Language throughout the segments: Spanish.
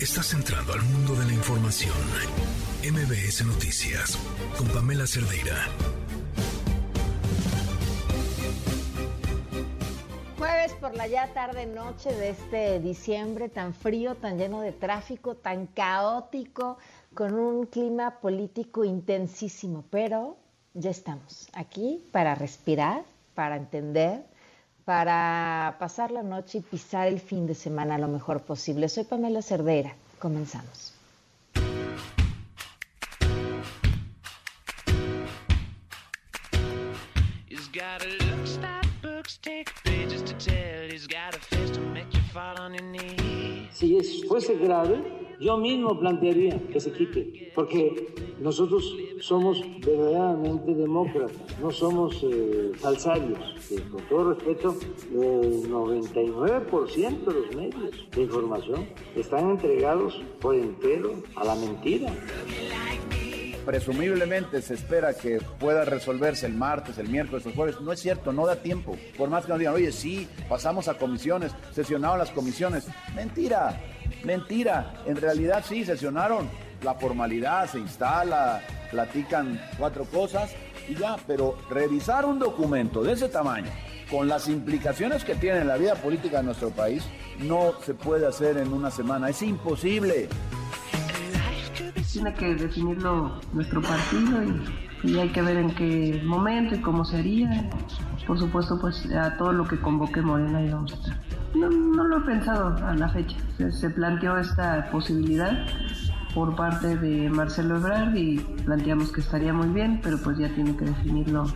Estás entrando al mundo de la información. MBS Noticias con Pamela Cerdeira. Jueves por la ya tarde noche de este diciembre tan frío, tan lleno de tráfico, tan caótico, con un clima político intensísimo, pero ya estamos aquí para respirar, para entender para pasar la noche y pisar el fin de semana lo mejor posible. Soy Pamela Cerdera. Comenzamos. Si fuese grave, yo mismo plantearía que se quite, porque nosotros somos verdaderamente demócratas, no somos eh, falsarios. con todo respeto, el 99% de los medios de información están entregados por entero a la mentira presumiblemente se espera que pueda resolverse el martes, el miércoles, el jueves. No es cierto, no da tiempo. Por más que nos digan, oye, sí, pasamos a comisiones, sesionaron las comisiones. Mentira, Mentira, en realidad sí, sesionaron la formalidad, se instala, platican cuatro cosas y ya, pero revisar un documento de ese tamaño, con las implicaciones que tiene en la vida política de nuestro país, no se puede hacer en una semana, es imposible. Tiene que definirlo nuestro partido y, hay que ver en qué momento y cómo sería. Por supuesto, pues a todo lo que convoque Morena y vamos estar. No, lo he pensado a la fecha. Se, planteó esta posibilidad por parte de Marcelo Ebrard y planteamos que estaría muy bien, pero pues ya tiene que definirlo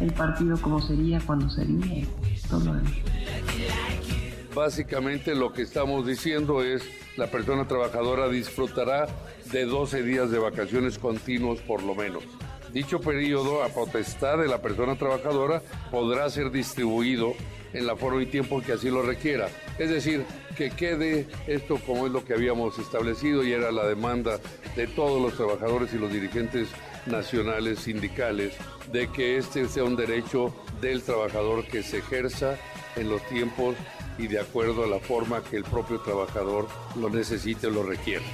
el partido cómo sería, cuándo sería, todo Básicamente lo que estamos diciendo es la persona trabajadora disfrutará de 12 días de vacaciones continuos por lo menos. Dicho periodo, a potestad de la persona trabajadora, podrá ser distribuido en la forma y tiempo que así lo requiera. Es decir, que quede esto como es lo que habíamos establecido y era la demanda de todos los trabajadores y los dirigentes nacionales sindicales de que este sea un derecho del trabajador que se ejerza en los tiempos y de acuerdo a la forma que el propio trabajador lo necesite o lo requiera.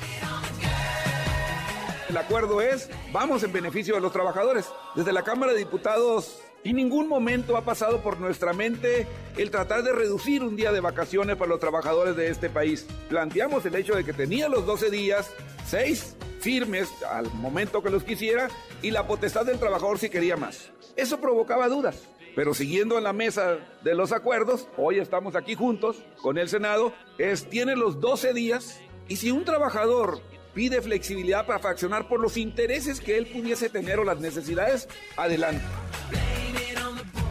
El acuerdo es, vamos en beneficio de los trabajadores. Desde la Cámara de Diputados en ningún momento ha pasado por nuestra mente el tratar de reducir un día de vacaciones para los trabajadores de este país. Planteamos el hecho de que tenía los 12 días, 6 firmes al momento que los quisiera y la potestad del trabajador si quería más. Eso provocaba dudas. Pero siguiendo en la mesa de los acuerdos, hoy estamos aquí juntos con el Senado, es tiene los 12 días y si un trabajador pide flexibilidad para fraccionar por los intereses que él pudiese tener o las necesidades, adelante.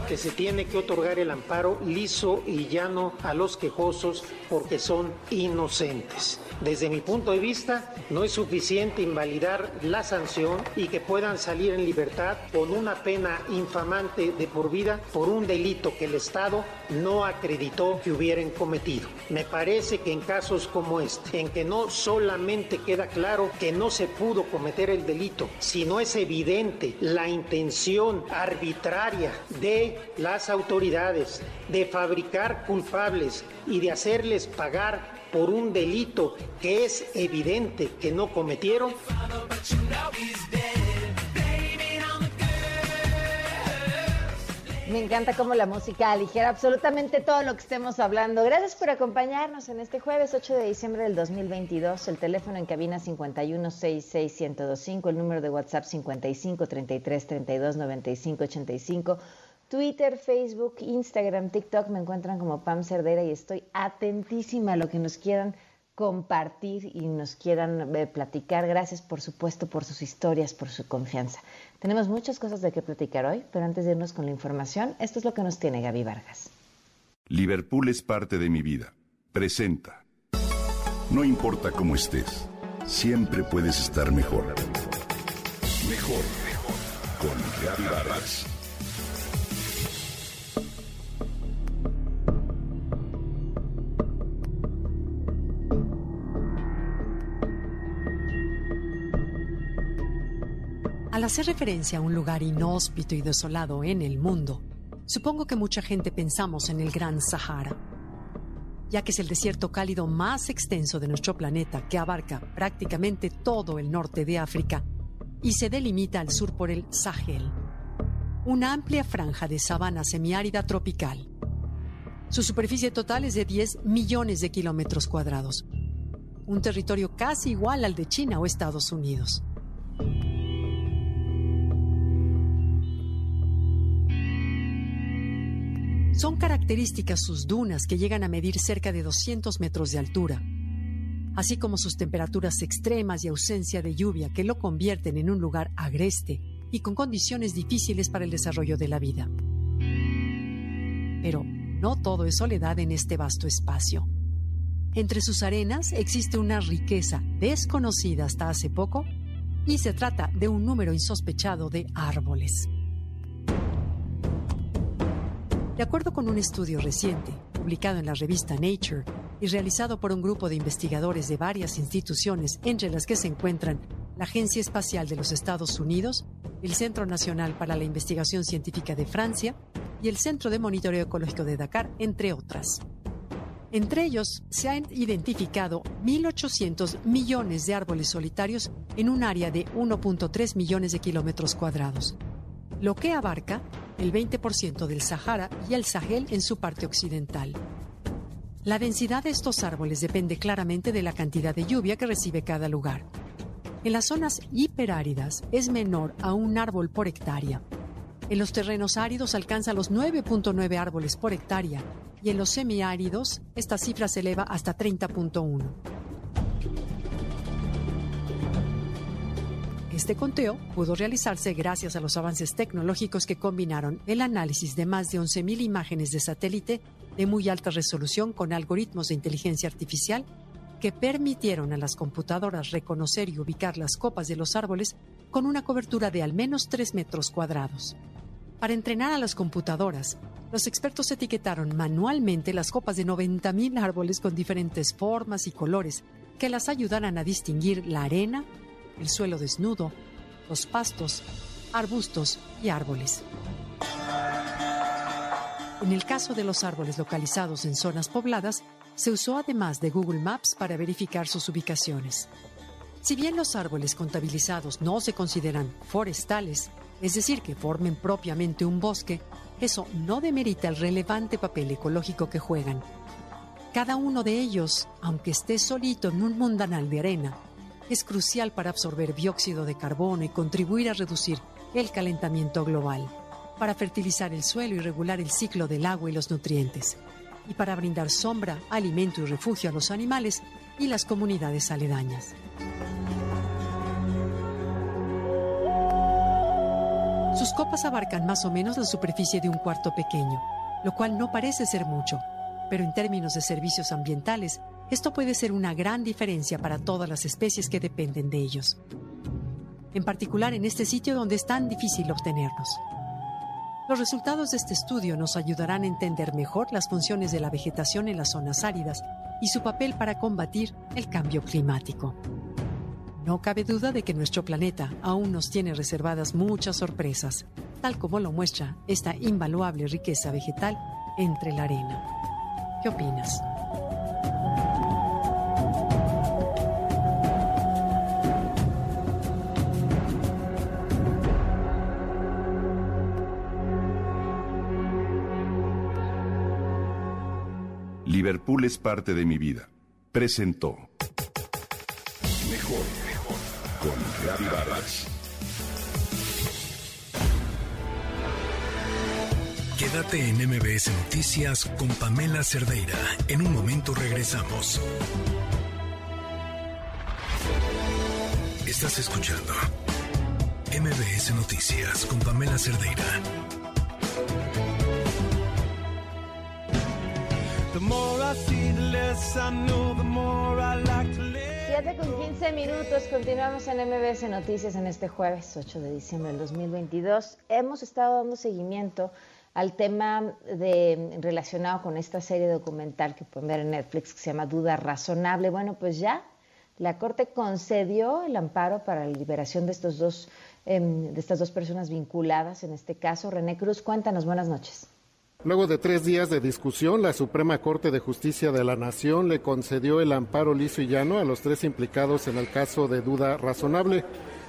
Que se tiene que otorgar el amparo liso y llano a los quejosos porque son inocentes. Desde mi punto de vista, no es suficiente invalidar la sanción y que puedan salir en libertad con una pena infamante de por vida por un delito que el Estado no acreditó que hubieran cometido. Me parece que en casos como este, en que no solamente queda claro que no se pudo cometer el delito, sino es evidente la intención arbitraria de las autoridades de fabricar culpables y de hacerles pagar por un delito que es evidente que no cometieron. Me encanta cómo la música aligera absolutamente todo lo que estemos hablando. Gracias por acompañarnos en este jueves 8 de diciembre del 2022. El teléfono en cabina 5166125, el número de WhatsApp 5533329585. Twitter, Facebook, Instagram, TikTok me encuentran como Pam Cerdera y estoy atentísima a lo que nos quieran compartir y nos quieran eh, platicar. Gracias, por supuesto, por sus historias, por su confianza. Tenemos muchas cosas de qué platicar hoy, pero antes de irnos con la información, esto es lo que nos tiene Gaby Vargas. Liverpool es parte de mi vida. Presenta. No importa cómo estés, siempre puedes estar mejor. Mejor, mejor. Con Gaby Vargas. Al hacer referencia a un lugar inhóspito y desolado en el mundo, supongo que mucha gente pensamos en el Gran Sahara. ya que es el desierto cálido más extenso de nuestro planeta que abarca prácticamente todo el norte de África y se delimita al sur por el Sahel, una amplia franja de sabana semiárida tropical. Su superficie total es de 10 millones de kilómetros cuadrados, un territorio casi igual al de China o Estados Unidos. Son características sus dunas que llegan a medir cerca de 200 metros de altura, así como sus temperaturas extremas y ausencia de lluvia que lo convierten en un lugar agreste y con condiciones difíciles para el desarrollo de la vida. Pero no todo es soledad en este vasto espacio. Entre sus arenas existe una riqueza desconocida hasta hace poco y se trata de un número insospechado de árboles. De acuerdo con un estudio reciente, publicado en la revista Nature y realizado por un grupo de investigadores de varias instituciones, entre las que se encuentran la Agencia Espacial de los Estados Unidos, el Centro Nacional para la Investigación Científica de Francia y el Centro de Monitoreo Ecológico de Dakar, entre otras. Entre ellos, se han identificado 1.800 millones de árboles solitarios en un área de 1.3 millones de kilómetros cuadrados, lo que abarca el 20% del Sahara y el Sahel en su parte occidental. La densidad de estos árboles depende claramente de la cantidad de lluvia que recibe cada lugar. En las zonas hiperáridas es menor a un árbol por hectárea. En los terrenos áridos alcanza los 9.9 árboles por hectárea y en los semiáridos esta cifra se eleva hasta 30.1. Este conteo pudo realizarse gracias a los avances tecnológicos que combinaron el análisis de más de 11.000 imágenes de satélite de muy alta resolución con algoritmos de inteligencia artificial que permitieron a las computadoras reconocer y ubicar las copas de los árboles con una cobertura de al menos 3 metros cuadrados. Para entrenar a las computadoras, los expertos etiquetaron manualmente las copas de 90.000 árboles con diferentes formas y colores que las ayudaran a distinguir la arena, el suelo desnudo, los pastos, arbustos y árboles. En el caso de los árboles localizados en zonas pobladas, se usó además de Google Maps para verificar sus ubicaciones. Si bien los árboles contabilizados no se consideran forestales, es decir, que formen propiamente un bosque, eso no demerita el relevante papel ecológico que juegan. Cada uno de ellos, aunque esté solito en un mundanal de arena, es crucial para absorber dióxido de carbono y contribuir a reducir el calentamiento global, para fertilizar el suelo y regular el ciclo del agua y los nutrientes, y para brindar sombra, alimento y refugio a los animales y las comunidades aledañas. Sus copas abarcan más o menos la superficie de un cuarto pequeño, lo cual no parece ser mucho, pero en términos de servicios ambientales esto puede ser una gran diferencia para todas las especies que dependen de ellos, en particular en este sitio donde es tan difícil obtenerlos. Los resultados de este estudio nos ayudarán a entender mejor las funciones de la vegetación en las zonas áridas y su papel para combatir el cambio climático. No cabe duda de que nuestro planeta aún nos tiene reservadas muchas sorpresas, tal como lo muestra esta invaluable riqueza vegetal entre la arena. ¿Qué opinas? Liverpool es parte de mi vida. Presentó. Mejor, mejor. Con Gaby Vargas. Quédate en MBS Noticias con Pamela Cerdeira. En un momento regresamos. Estás escuchando MBS Noticias con Pamela Cerdeira. 7 con 15 minutos, continuamos en MBS Noticias en este jueves 8 de diciembre del 2022. Hemos estado dando seguimiento al tema de, relacionado con esta serie documental que pueden ver en Netflix que se llama Duda Razonable. Bueno, pues ya la Corte concedió el amparo para la liberación de, estos dos, em, de estas dos personas vinculadas en este caso. René Cruz, cuéntanos, buenas noches. Luego de tres días de discusión, la Suprema Corte de Justicia de la Nación le concedió el amparo liso y llano a los tres implicados en el caso de duda razonable.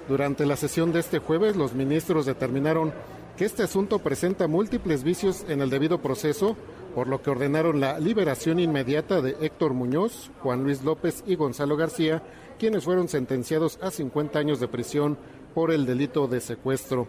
Durante la sesión de este jueves, los ministros determinaron que este asunto presenta múltiples vicios en el debido proceso, por lo que ordenaron la liberación inmediata de Héctor Muñoz, Juan Luis López y Gonzalo García, quienes fueron sentenciados a 50 años de prisión por el delito de secuestro.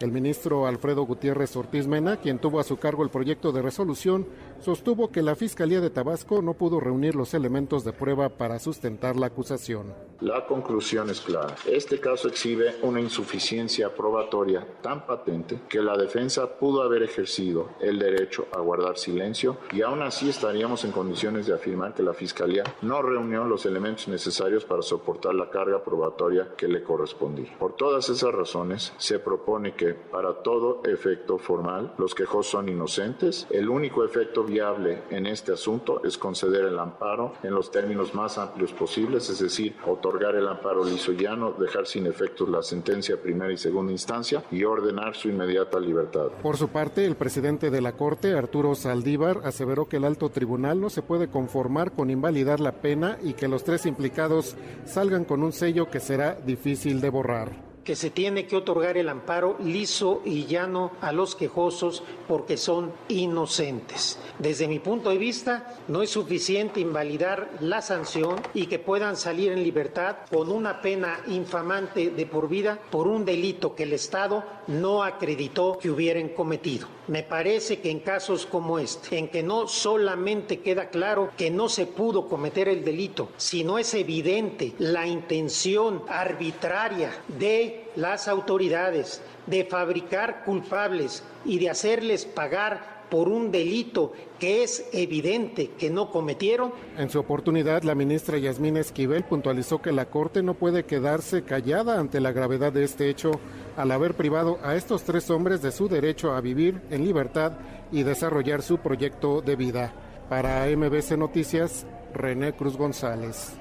El ministro Alfredo Gutiérrez Ortiz Mena, quien tuvo a su cargo el proyecto de resolución, sostuvo que la Fiscalía de Tabasco no pudo reunir los elementos de prueba para sustentar la acusación. La conclusión es clara. Este caso exhibe una insuficiencia probatoria tan patente que la defensa pudo haber ejercido el derecho a guardar silencio y aún así estaríamos en condiciones de afirmar que la Fiscalía no reunió los elementos necesarios para soportar la carga probatoria que le correspondía. Por todas esas razones, se propone que para todo efecto formal los quejos son inocentes. El único efecto viable en este asunto es conceder el amparo en los términos más amplios posibles, es decir, otorgar el amparo liso llano, dejar sin efectos la sentencia primera y segunda instancia y ordenar su inmediata libertad. Por su parte, el presidente de la Corte, Arturo Saldívar, aseveró que el alto tribunal no se puede conformar con invalidar la pena y que los tres implicados salgan con un sello que será difícil de borrar que se tiene que otorgar el amparo liso y llano a los quejosos porque son inocentes. Desde mi punto de vista, no es suficiente invalidar la sanción y que puedan salir en libertad con una pena infamante de por vida por un delito que el Estado no acreditó que hubieran cometido. Me parece que en casos como este, en que no solamente queda claro que no se pudo cometer el delito, sino es evidente la intención arbitraria de las autoridades de fabricar culpables y de hacerles pagar por un delito que es evidente que no cometieron. En su oportunidad, la ministra Yasmín Esquivel puntualizó que la Corte no puede quedarse callada ante la gravedad de este hecho al haber privado a estos tres hombres de su derecho a vivir en libertad y desarrollar su proyecto de vida. Para MBC Noticias, René Cruz González.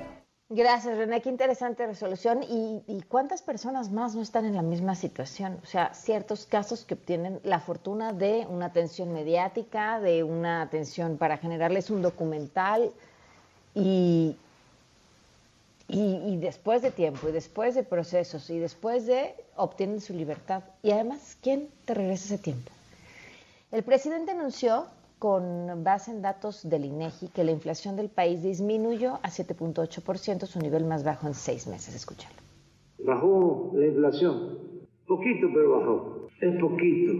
Gracias, René. Qué interesante resolución. ¿Y, cuántas personas más no están en la misma situación? O sea, ciertos casos que obtienen la fortuna de una atención mediática, de una atención para generarles un documental y, y, después de tiempo, y después de procesos, y después de obtienen su libertad. Y además, ¿quién te regresa ese tiempo? El presidente anunció con base en datos del INEGI que la inflación del país disminuyó a 7.8%, su nivel más bajo en seis meses. Escúchalo. Bajó la inflación, poquito pero bajó. Es poquito,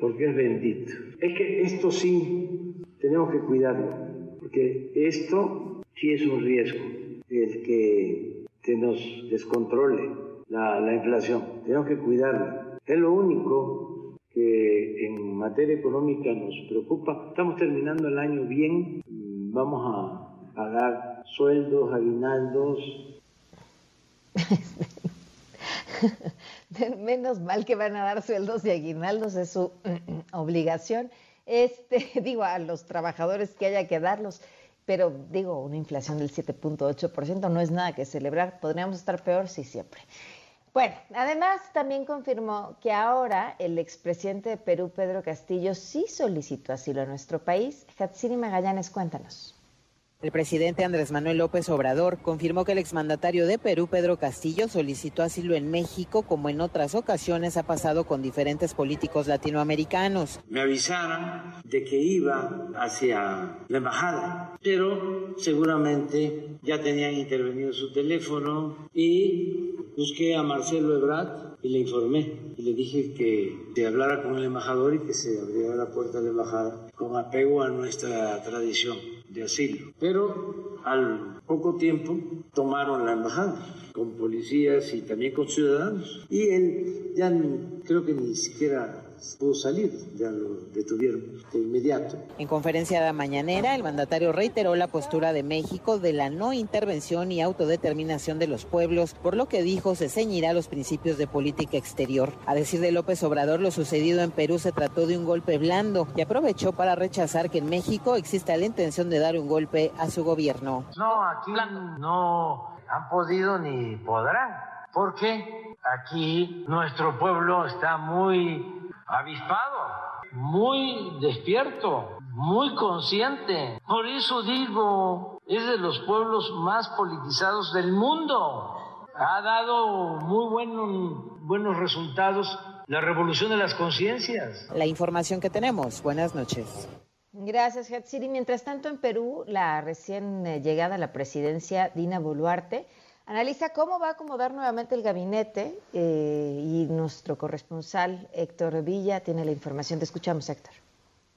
porque es bendito. Es que esto sí tenemos que cuidarlo, porque esto sí es un riesgo, el que se nos descontrole la, la inflación. Tenemos que cuidarlo. Es lo único que en materia económica nos preocupa. Estamos terminando el año bien, vamos a pagar sueldos, aguinaldos. Menos mal que van a dar sueldos y aguinaldos, es su obligación. Este, digo, a los trabajadores que haya que darlos, pero digo, una inflación del 7.8% no es nada que celebrar, podríamos estar peor, sí, siempre. Bueno, además también confirmó que ahora el expresidente de Perú, Pedro Castillo, sí solicitó asilo a nuestro país. Hatsini Magallanes, cuéntanos. El presidente Andrés Manuel López Obrador confirmó que el exmandatario de Perú, Pedro Castillo, solicitó asilo en México, como en otras ocasiones ha pasado con diferentes políticos latinoamericanos. Me avisaron de que iba hacia la embajada, pero seguramente ya tenían intervenido su teléfono y busqué a Marcelo Ebrard y le informé y le dije que se hablara con el embajador y que se abriera la puerta de la embajada con apego a nuestra tradición de asilo. Pero al poco tiempo tomaron la embajada con policías y también con ciudadanos. Y él ya creo que ni siquiera pudo salir, ya lo detuvieron de inmediato. En conferencia de mañanera, el mandatario reiteró la postura de México de la no intervención y autodeterminación de los pueblos, por lo que dijo se ceñirá a los principios de política exterior. A decir de López Obrador, lo sucedido en Perú se trató de un golpe blando y aprovechó para rechazar que en México exista la intención de dar un golpe a su gobierno. No, aquí no han podido ni podrán, porque aquí nuestro pueblo está muy avispado. muy despierto, muy consciente. Por eso digo, es de los pueblos más politizados del mundo. Ha dado muy buenos resultados la revolución de las conciencias. La información que tenemos. Buenas noches. Gracias, Hatsiri. Mientras tanto, en Perú, la recién eh, llegada a la presidencia, Dina Boluarte, analiza cómo va a acomodar nuevamente el gabinete eh, y nuestro corresponsal Héctor Villa tiene la información. Te escuchamos, Héctor.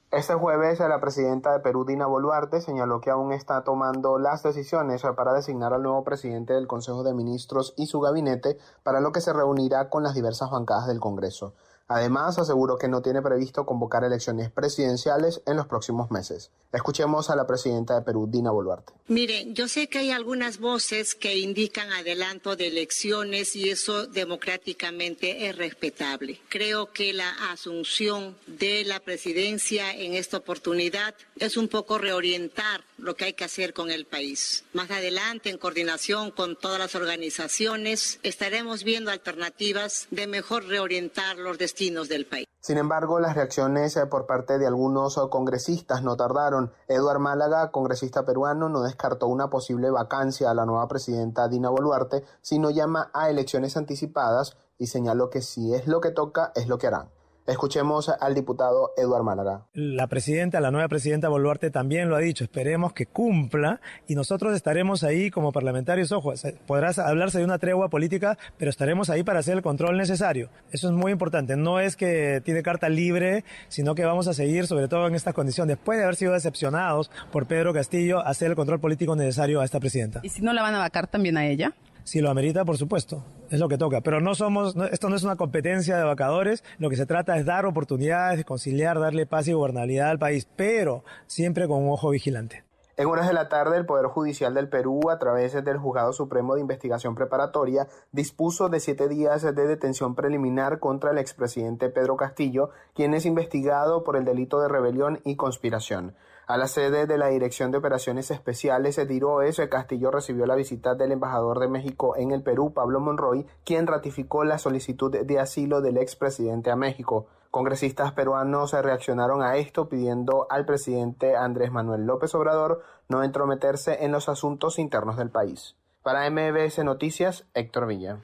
Este jueves, la presidenta de Perú, Dina Boluarte, señaló que aún está tomando las decisiones para designar al nuevo presidente del Consejo de Ministros y su gabinete, para lo que se reunirá con las diversas bancadas del Congreso. Además, aseguró que no tiene previsto convocar elecciones presidenciales en los próximos meses. Escuchemos a la presidenta de Perú, Dina Boluarte. Mire, yo sé que hay algunas voces que indican adelanto de elecciones y eso democráticamente es respetable. Creo que la asunción de la presidencia en esta oportunidad es un poco reorientar lo que hay que hacer con el país. Más adelante, en coordinación con todas las organizaciones, estaremos viendo alternativas de mejor reorientar los destinos del país. Sin embargo, las reacciones eh, por parte de algunos eh, congresistas no tardaron. Eduard Málaga, congresista peruano, no descartó una posible vacancia a la nueva presidenta Dina Boluarte, sino llama a elecciones anticipadas y señaló que si es lo que toca, es lo que harán. Escuchemos al diputado Eduard Málaga. La presidenta, la nueva presidenta Boluarte también lo ha dicho. Esperemos que cumpla y nosotros estaremos ahí como parlamentarios. Ojo, podrá hablarse de una tregua política, pero estaremos ahí para hacer el control necesario. Eso es muy importante. No es que tiene carta libre, sino que vamos a seguir, sobre todo en esta condición, después de haber sido decepcionados por Pedro Castillo, hacer el control político necesario a esta presidenta. ¿Y si no la van a vacar también a ella? Si lo amerita, por supuesto, es lo que toca. Pero no somos, esto no es una competencia de vacadores, lo que se trata es dar oportunidades, de conciliar, darle paz y gobernabilidad al país, pero siempre con un ojo vigilante. En horas de la tarde, el Poder Judicial del Perú, a través del Juzgado Supremo de Investigación Preparatoria, dispuso de siete días de detención preliminar contra el expresidente Pedro Castillo, quien es investigado por el delito de rebelión y conspiración. A la sede de la Dirección de Operaciones Especiales de Tiroes, Castillo recibió la visita del embajador de México en el Perú, Pablo Monroy, quien ratificó la solicitud de asilo del expresidente a México. Congresistas peruanos reaccionaron a esto pidiendo al presidente Andrés Manuel López Obrador no entrometerse en los asuntos internos del país. Para MBS Noticias, Héctor Villa.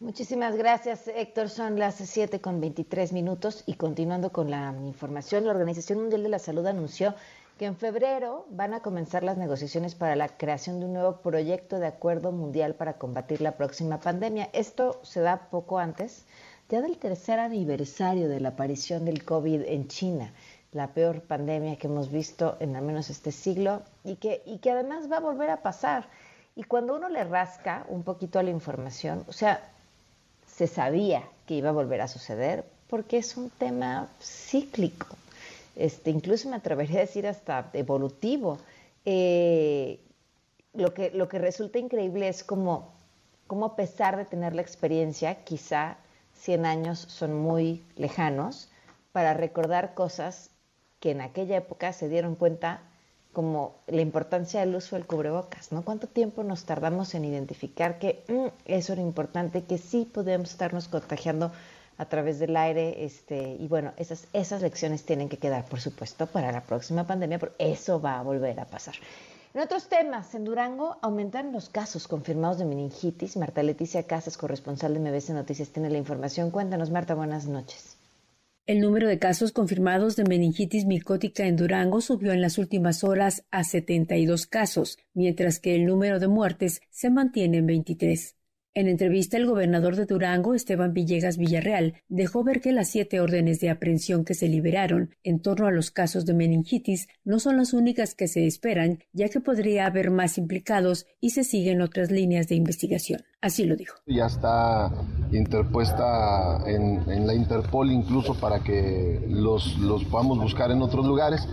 Muchísimas gracias, Héctor. Son las 7 con 23 minutos y continuando con la información, la Organización Mundial de la Salud anunció que en febrero van a comenzar las negociaciones para la creación de un nuevo proyecto de acuerdo mundial para combatir la próxima pandemia. Esto se da poco antes, ya del tercer aniversario de la aparición del COVID en China, la peor pandemia que hemos visto en al menos este siglo y que, y que además va a volver a pasar. Y cuando uno le rasca un poquito a la información, o sea, se sabía que iba a volver a suceder porque es un tema cíclico, este, incluso me atrevería a decir hasta evolutivo. Eh, lo, que, lo que resulta increíble es como, como a pesar de tener la experiencia, quizá 100 años son muy lejanos, para recordar cosas que en aquella época se dieron cuenta como la importancia del uso del cubrebocas, ¿no? ¿Cuánto tiempo nos tardamos en identificar que mm, eso era importante, que sí podemos estarnos contagiando a través del aire, este, y bueno, esas, esas lecciones tienen que quedar, por supuesto, para la próxima pandemia, porque eso va a volver a pasar. En otros temas, en Durango aumentan los casos confirmados de meningitis. Marta Leticia Casas, corresponsal de MBC Noticias, tiene la información. Cuéntanos, Marta, buenas noches. El número de casos confirmados de meningitis micótica en Durango subió en las últimas horas a 72 casos, mientras que el número de muertes se mantiene en 23. En entrevista, el gobernador de Durango, Esteban Villegas Villarreal, dejó ver que las siete órdenes de aprehensión que se liberaron en torno a los casos de meningitis no son las únicas que se esperan, ya que podría haber más implicados y se siguen otras líneas de investigación. Así lo dijo. Ya está interpuesta en, la Interpol incluso para que los, los podamos buscar en otros lugares.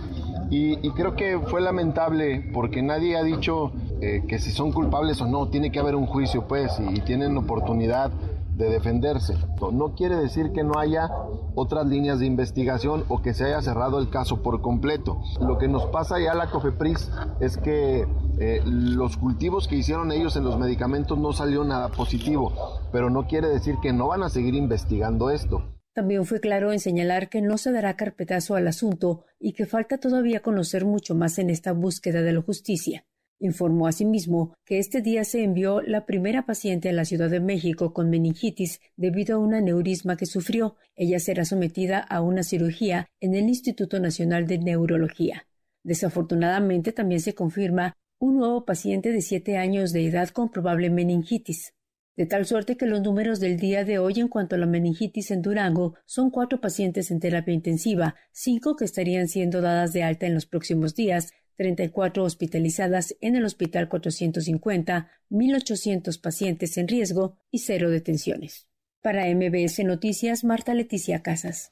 Y, creo que fue lamentable porque nadie ha dicho eh, que si son culpables o no, tiene que haber un juicio, pues, y, tienen oportunidad de defenderse. No, quiere decir que no haya otras líneas de investigación o que se haya cerrado el caso por completo. Lo que nos pasa ya a la COFEPRIS es que eh, los cultivos que hicieron ellos en los medicamentos no salió nada positivo, pero no quiere decir que no van a seguir investigando esto. También fue claro en señalar que no se dará carpetazo al asunto y que falta todavía conocer mucho más en esta búsqueda de la justicia. Informó asimismo que este día se envió la primera paciente a la Ciudad de México con meningitis debido a un aneurisma que sufrió. Ella será sometida a una cirugía en el Instituto Nacional de Neurología. Desafortunadamente también se confirma un nuevo paciente de siete años de edad con probable meningitis. De tal suerte que los números del día de hoy en cuanto a la meningitis en Durango son cuatro pacientes en terapia intensiva, cinco que estarían siendo dadas de alta en los próximos días, 34 hospitalizadas en el Hospital 450, 1.800 pacientes en riesgo y cero detenciones. Para MBS Noticias, Marta Leticia Casas.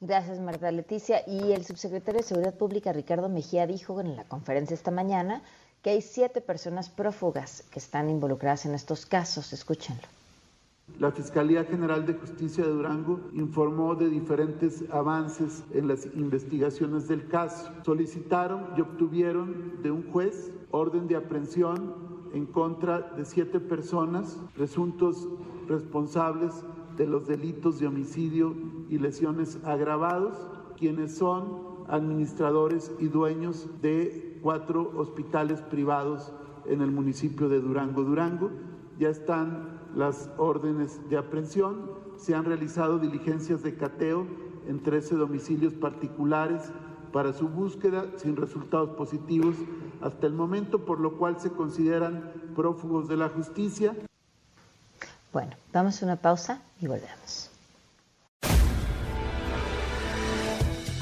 Gracias, Marta Leticia. Y el subsecretario de Seguridad Pública, Ricardo Mejía, dijo en la conferencia esta mañana que hay siete personas prófugas que están involucradas en estos casos. Escúchenlo. La Fiscalía General de Justicia de Durango informó de diferentes avances en las investigaciones del caso. Solicitaron y obtuvieron de un juez orden de aprehensión en contra de siete personas presuntos responsables de los delitos de homicidio y lesiones agravados, quienes son administradores y dueños de cuatro hospitales privados en el municipio de Durango. Durango ya están las órdenes de aprehensión, se han realizado diligencias de cateo en 13 domicilios particulares para su búsqueda sin resultados positivos hasta el momento, por lo cual se consideran prófugos de la justicia. Bueno, damos una pausa y volvemos.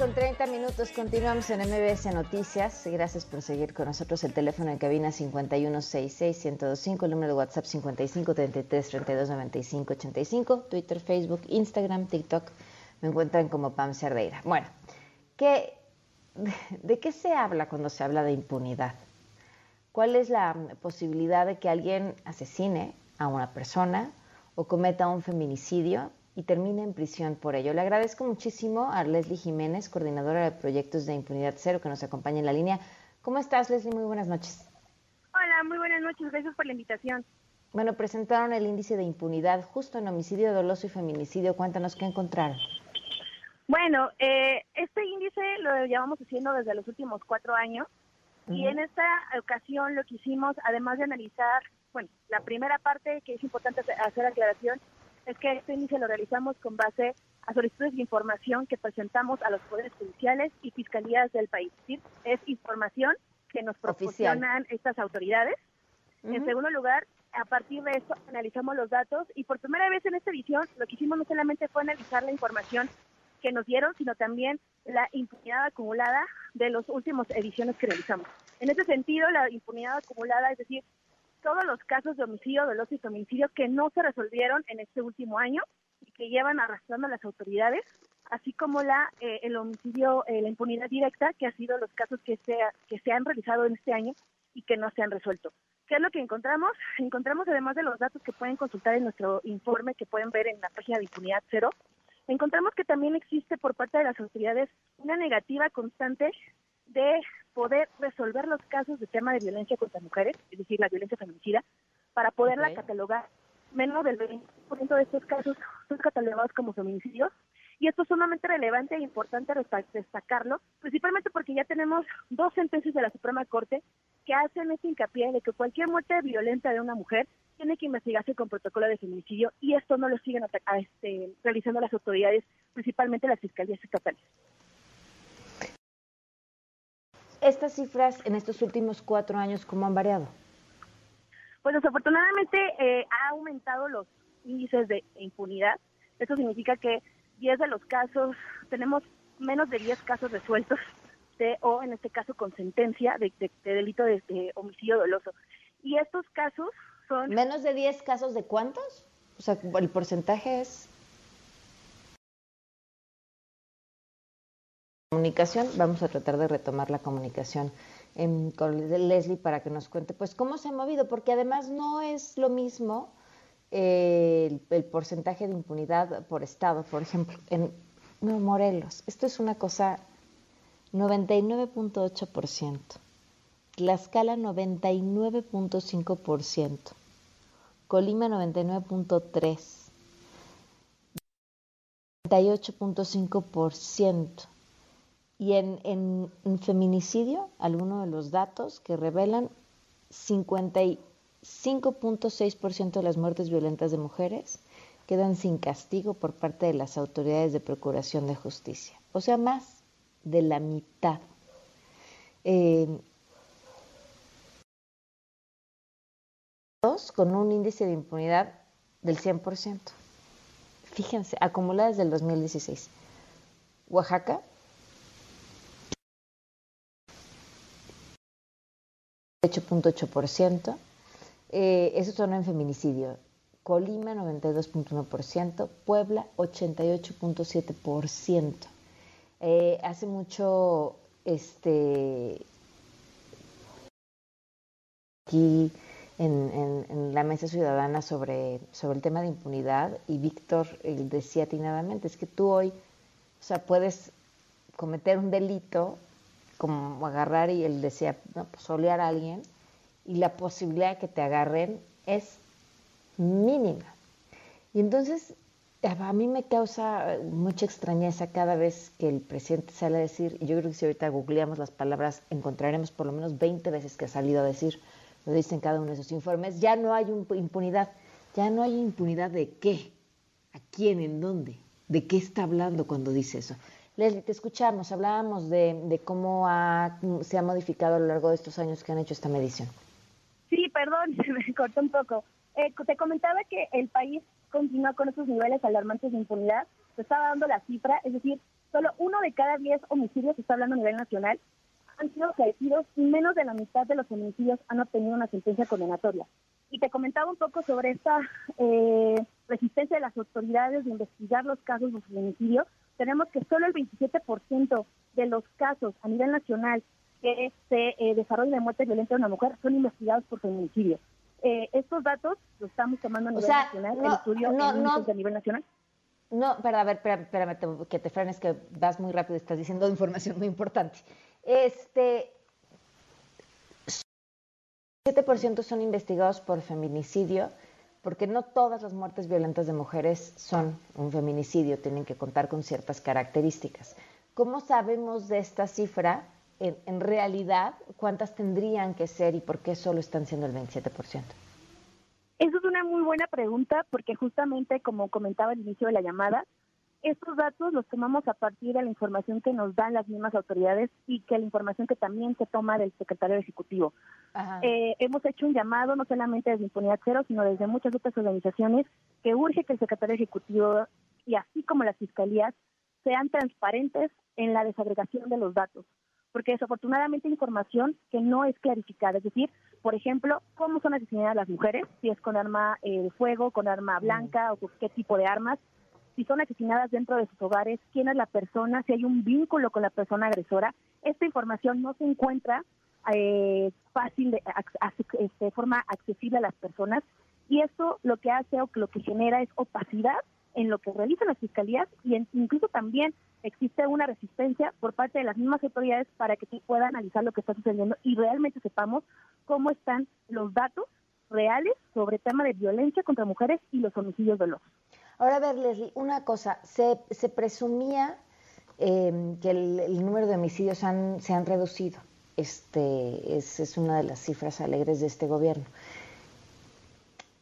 Con 30 minutos, continuamos en MBS Noticias. Gracias por seguir con nosotros. El teléfono en cabina 5166-1025, el número de WhatsApp 5533-3295-85, Twitter, Facebook, Instagram, TikTok. Me encuentran como Pam Cerdeira. Bueno, ¿qué, ¿de qué se habla cuando se habla de impunidad? ¿Cuál es la posibilidad de que alguien asesine a una persona o cometa un feminicidio y termine en prisión por ello. Le agradezco muchísimo a Leslie Jiménez, coordinadora de proyectos de Impunidad Cero, que nos acompaña en la línea. ¿Cómo estás, Leslie? Muy buenas noches. Hola, muy buenas noches. Gracias por la invitación. Bueno, presentaron el índice de impunidad justo en homicidio doloso y feminicidio. Cuéntanos qué encontraron. Bueno, eh, este índice lo llevamos haciendo desde los últimos cuatro años y en esta ocasión lo que hicimos, además de analizar, bueno, la primera parte que es importante hacer aclaración, es que este índice lo realizamos con base a solicitudes de información que presentamos a los poderes judiciales y fiscalías del país. Es información que nos proporcionan estas autoridades. En segundo lugar, a partir de esto analizamos los datos y por primera vez en esta edición lo que hicimos no solamente fue analizar la información que nos dieron, sino también la impunidad acumulada de las últimas ediciones que realizamos. En ese sentido, la impunidad acumulada, es decir, todos los casos de homicidio, doloso y feminicidio que no se resolvieron en este último año y que llevan arrastrando a las autoridades, así como la eh, el homicidio, eh, la impunidad directa, que ha sido los casos que se, que se han realizado en este año y que no se han resuelto. ¿Qué es lo que encontramos? Encontramos, además de los datos que pueden consultar en nuestro informe, que pueden ver en la página de impunidad cero, encontramos que también existe por parte de las autoridades una negativa constante de poder resolver los casos de tema de violencia contra mujeres, es decir, la violencia feminicida, para poderla catalogar. Menos del 20% de estos casos son catalogados como feminicidios. Y esto es sumamente relevante e importante destacarlo, principalmente porque ya tenemos dos sentencias de la Suprema Corte que hacen este hincapié de que cualquier muerte violenta de una mujer tiene que investigarse con protocolo de feminicidio y esto no lo siguen este, realizando las autoridades, principalmente las fiscalías estatales. ¿Estas cifras en estos últimos cuatro años cómo han variado? Pues desafortunadamente eh, ha aumentado los índices de impunidad. Eso significa que 10 de los casos, tenemos menos de 10 casos resueltos de, o en este caso con sentencia de, delito de, de, homicidio doloso. Y estos casos son... ¿Menos de 10 casos de cuántos? O sea, el porcentaje es... comunicación. Vamos a tratar de retomar la comunicación con Leslie para que nos cuente, pues, cómo se ha movido, porque además no es lo mismo eh, el, porcentaje de impunidad por estado, por ejemplo, en Morelos. Esto es una cosa 99.8%. Tlaxcala 99.5%. Colima 99.3%. 98.5%. Y en, en, feminicidio, algunos de los datos que revelan 55.6% de las muertes violentas de mujeres quedan sin castigo por parte de las autoridades de procuración de justicia. O sea, más de la mitad. Eh, con un índice de impunidad del 100%. Fíjense, acumulada desde el 2016. Oaxaca, 8.8%. Eh, eso son en feminicidio. Colima 92.1%, Puebla 88.7%. Eh, hace mucho, este, aquí en, la mesa ciudadana sobre, sobre el tema de impunidad y Víctor decía atinadamente, es que tú hoy, o sea, puedes cometer un delito como agarrar y él decía, no, pues solear a alguien y la posibilidad de que te agarren es mínima. Y entonces a mí me causa mucha extrañeza cada vez que el presidente sale a decir, y yo creo que si ahorita googleamos las palabras, encontraremos por lo menos 20 veces que ha salido a decir, lo dicen cada uno de sus informes, ya no hay impunidad. ¿Ya no hay impunidad de qué? ¿A quién? ¿En dónde? ¿De qué está hablando cuando dice eso? Leslie, te escuchamos, hablábamos de, cómo se ha modificado a lo largo de estos años que han hecho esta medición. Sí, perdón, me cortó un poco. Eh, te comentaba que el país continúa con esos niveles alarmantes de impunidad. Se estaba dando la cifra, es decir, solo uno de cada diez homicidios, se está hablando a nivel nacional, han sido fallecidos y menos de la mitad de los homicidios han obtenido una sentencia condenatoria. Y te comentaba un poco sobre esta eh, resistencia de las autoridades de investigar los casos de feminicidio. Tenemos que solo el 27% de los casos a nivel nacional que se eh, desarrollan de muerte violenta de una mujer son investigados por feminicidio. Eh, estos datos los estamos tomando a nivel nacional, el estudio no, a nivel nacional. No, pero a ver, espérame, que te frenes, que vas muy rápido, estás diciendo información muy importante. Este, 7% son investigados por feminicidio, porque no todas las muertes violentas de mujeres son un feminicidio, tienen que contar con ciertas características. ¿Cómo sabemos de esta cifra? En, en realidad, ¿cuántas tendrían que ser y por qué solo están siendo el 27%? Eso es una muy buena pregunta porque justamente, como comentaba al inicio de la llamada, estos datos los tomamos a partir de la información que nos dan las mismas autoridades y que la información que también se toma del secretario ejecutivo. Eh, hemos hecho un llamado no solamente desde Impunidad Cero, sino desde muchas otras organizaciones que urge que el secretario ejecutivo y así como las fiscalías sean transparentes en la desagregación de los datos, porque desafortunadamente hay información que no es clarificada, es decir, por ejemplo, cómo son asesinadas las mujeres, si es con arma eh, de fuego, con arma blanca o con qué tipo de armas, si son asesinadas dentro de sus hogares, quién es la persona, si hay un vínculo con la persona agresora. Esta información no se encuentra eh, fácil, de, este, forma accesible a las personas y esto lo que hace o lo que genera es opacidad en lo que realizan las fiscalías y incluso también existe una resistencia por parte de las mismas autoridades para que se pueda analizar lo que está sucediendo y realmente sepamos cómo están los datos reales sobre tema de violencia contra mujeres y los homicidios dolosos. Ahora, a ver, Leslie, una cosa, se, se presumía em, que el, número de homicidios se han reducido. Este, es, es, una de las cifras alegres de este gobierno.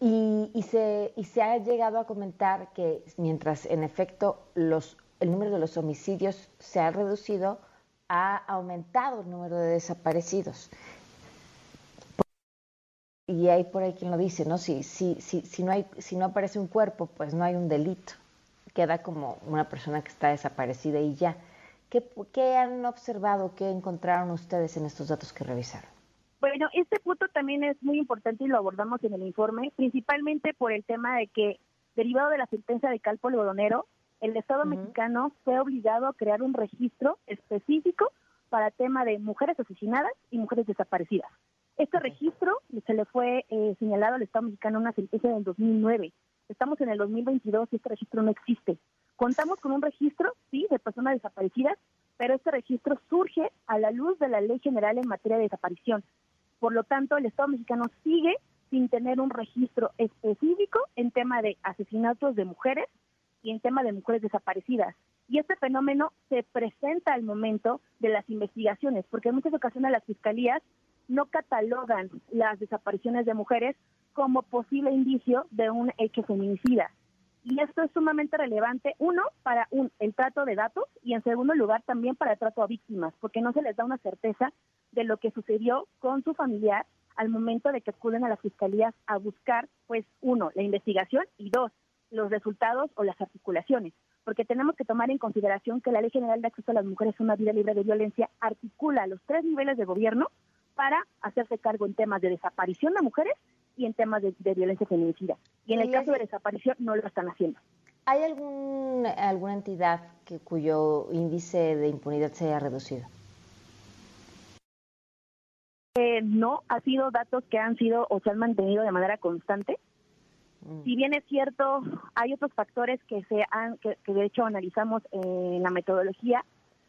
Y, y, se, y se ha llegado a comentar que mientras en efecto los, el número de los homicidios se ha reducido, ha aumentado el número de desaparecidos y hay por ahí quien lo dice, ¿no? Si, si, si, si, no hay, si no aparece un cuerpo, pues no hay un delito. Queda como una persona que está desaparecida y ya. ¿Qué, qué han observado, qué encontraron ustedes en estos datos que revisaron? Bueno, este punto también es muy importante y lo abordamos en el informe, principalmente por el tema de que, derivado de la sentencia de Calpo Algodonero, el Estado mexicano fue obligado a crear un registro específico para tema de mujeres asesinadas y mujeres desaparecidas. Este registro se le fue eh, señalado al Estado mexicano una sentencia del 2009. Estamos en el 2022 y este registro no existe. Contamos con un registro, sí, de personas desaparecidas, pero este registro surge a la luz de la Ley General en materia de desaparición. Por lo tanto, el Estado mexicano sigue sin tener un registro específico en tema de asesinatos de mujeres y en tema de mujeres desaparecidas. Y este fenómeno se presenta al momento de las investigaciones, porque en muchas ocasiones las fiscalías no catalogan las desapariciones de mujeres como posible indicio de un hecho feminicida. Y esto es sumamente relevante, uno, para un, el trato de datos y en segundo lugar también para el trato a víctimas, porque no se les da una certeza de lo que sucedió con su familiar al momento de que acuden a las fiscalías a buscar, pues, uno, la investigación y dos, los resultados o las articulaciones, porque tenemos que tomar en consideración que la Ley General de Acceso a las Mujeres a una vida libre de violencia articula los tres niveles de gobierno para hacerse cargo en temas de desaparición de mujeres y en temas de, violencia feminicida. Y en el caso de desaparición no lo están haciendo. ¿Hay algún, alguna entidad que, cuyo índice de impunidad se haya reducido? Eh, no, ha sido datos que han sido o se han mantenido de manera constante. Mm. Si bien es cierto, hay otros factores que se han, que, de hecho analizamos en la metodología.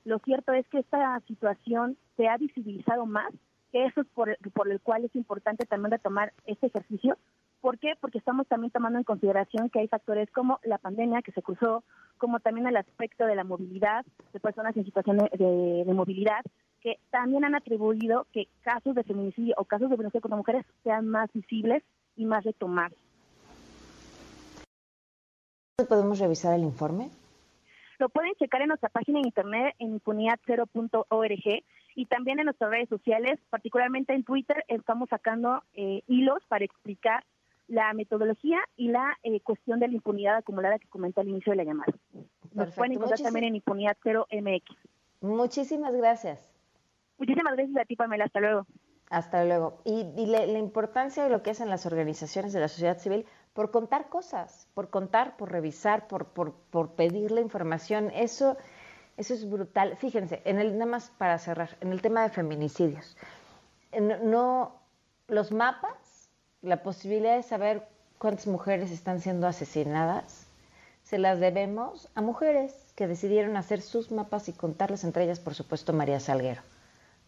Lo cierto es que esta situación se ha visibilizado más, que eso es por, por el cual es importante también retomar este ejercicio. ¿Por qué? Porque estamos también tomando en consideración que hay factores como la pandemia que se cruzó, como también el aspecto de la movilidad de personas en situación de, de movilidad, que también han atribuido que casos de feminicidio o casos de violencia contra mujeres sean más visibles y más retomados. ¿Podemos revisar el informe? Lo pueden checar en nuestra página de internet en impunidad0.org y también en nuestras redes sociales, particularmente en Twitter, estamos sacando eh, hilos para explicar la metodología y la eh, cuestión de la impunidad acumulada que comenté al inicio de la llamada. Nos pueden encontrar también en impunidad 0MX. Muchísimas gracias. Muchísimas gracias a ti, Pamela. Hasta luego. Hasta luego. Y, la, importancia de lo que hacen las organizaciones de la sociedad civil por contar cosas, por contar, por revisar, por, por, por pedir la información. Eso, eso es brutal. Fíjense, en el, nada más para cerrar, en el tema de feminicidios. No, los mapas, la posibilidad de saber cuántas mujeres están siendo asesinadas, se las debemos a mujeres que decidieron hacer sus mapas y contarlas entre ellas, por supuesto, María Salguero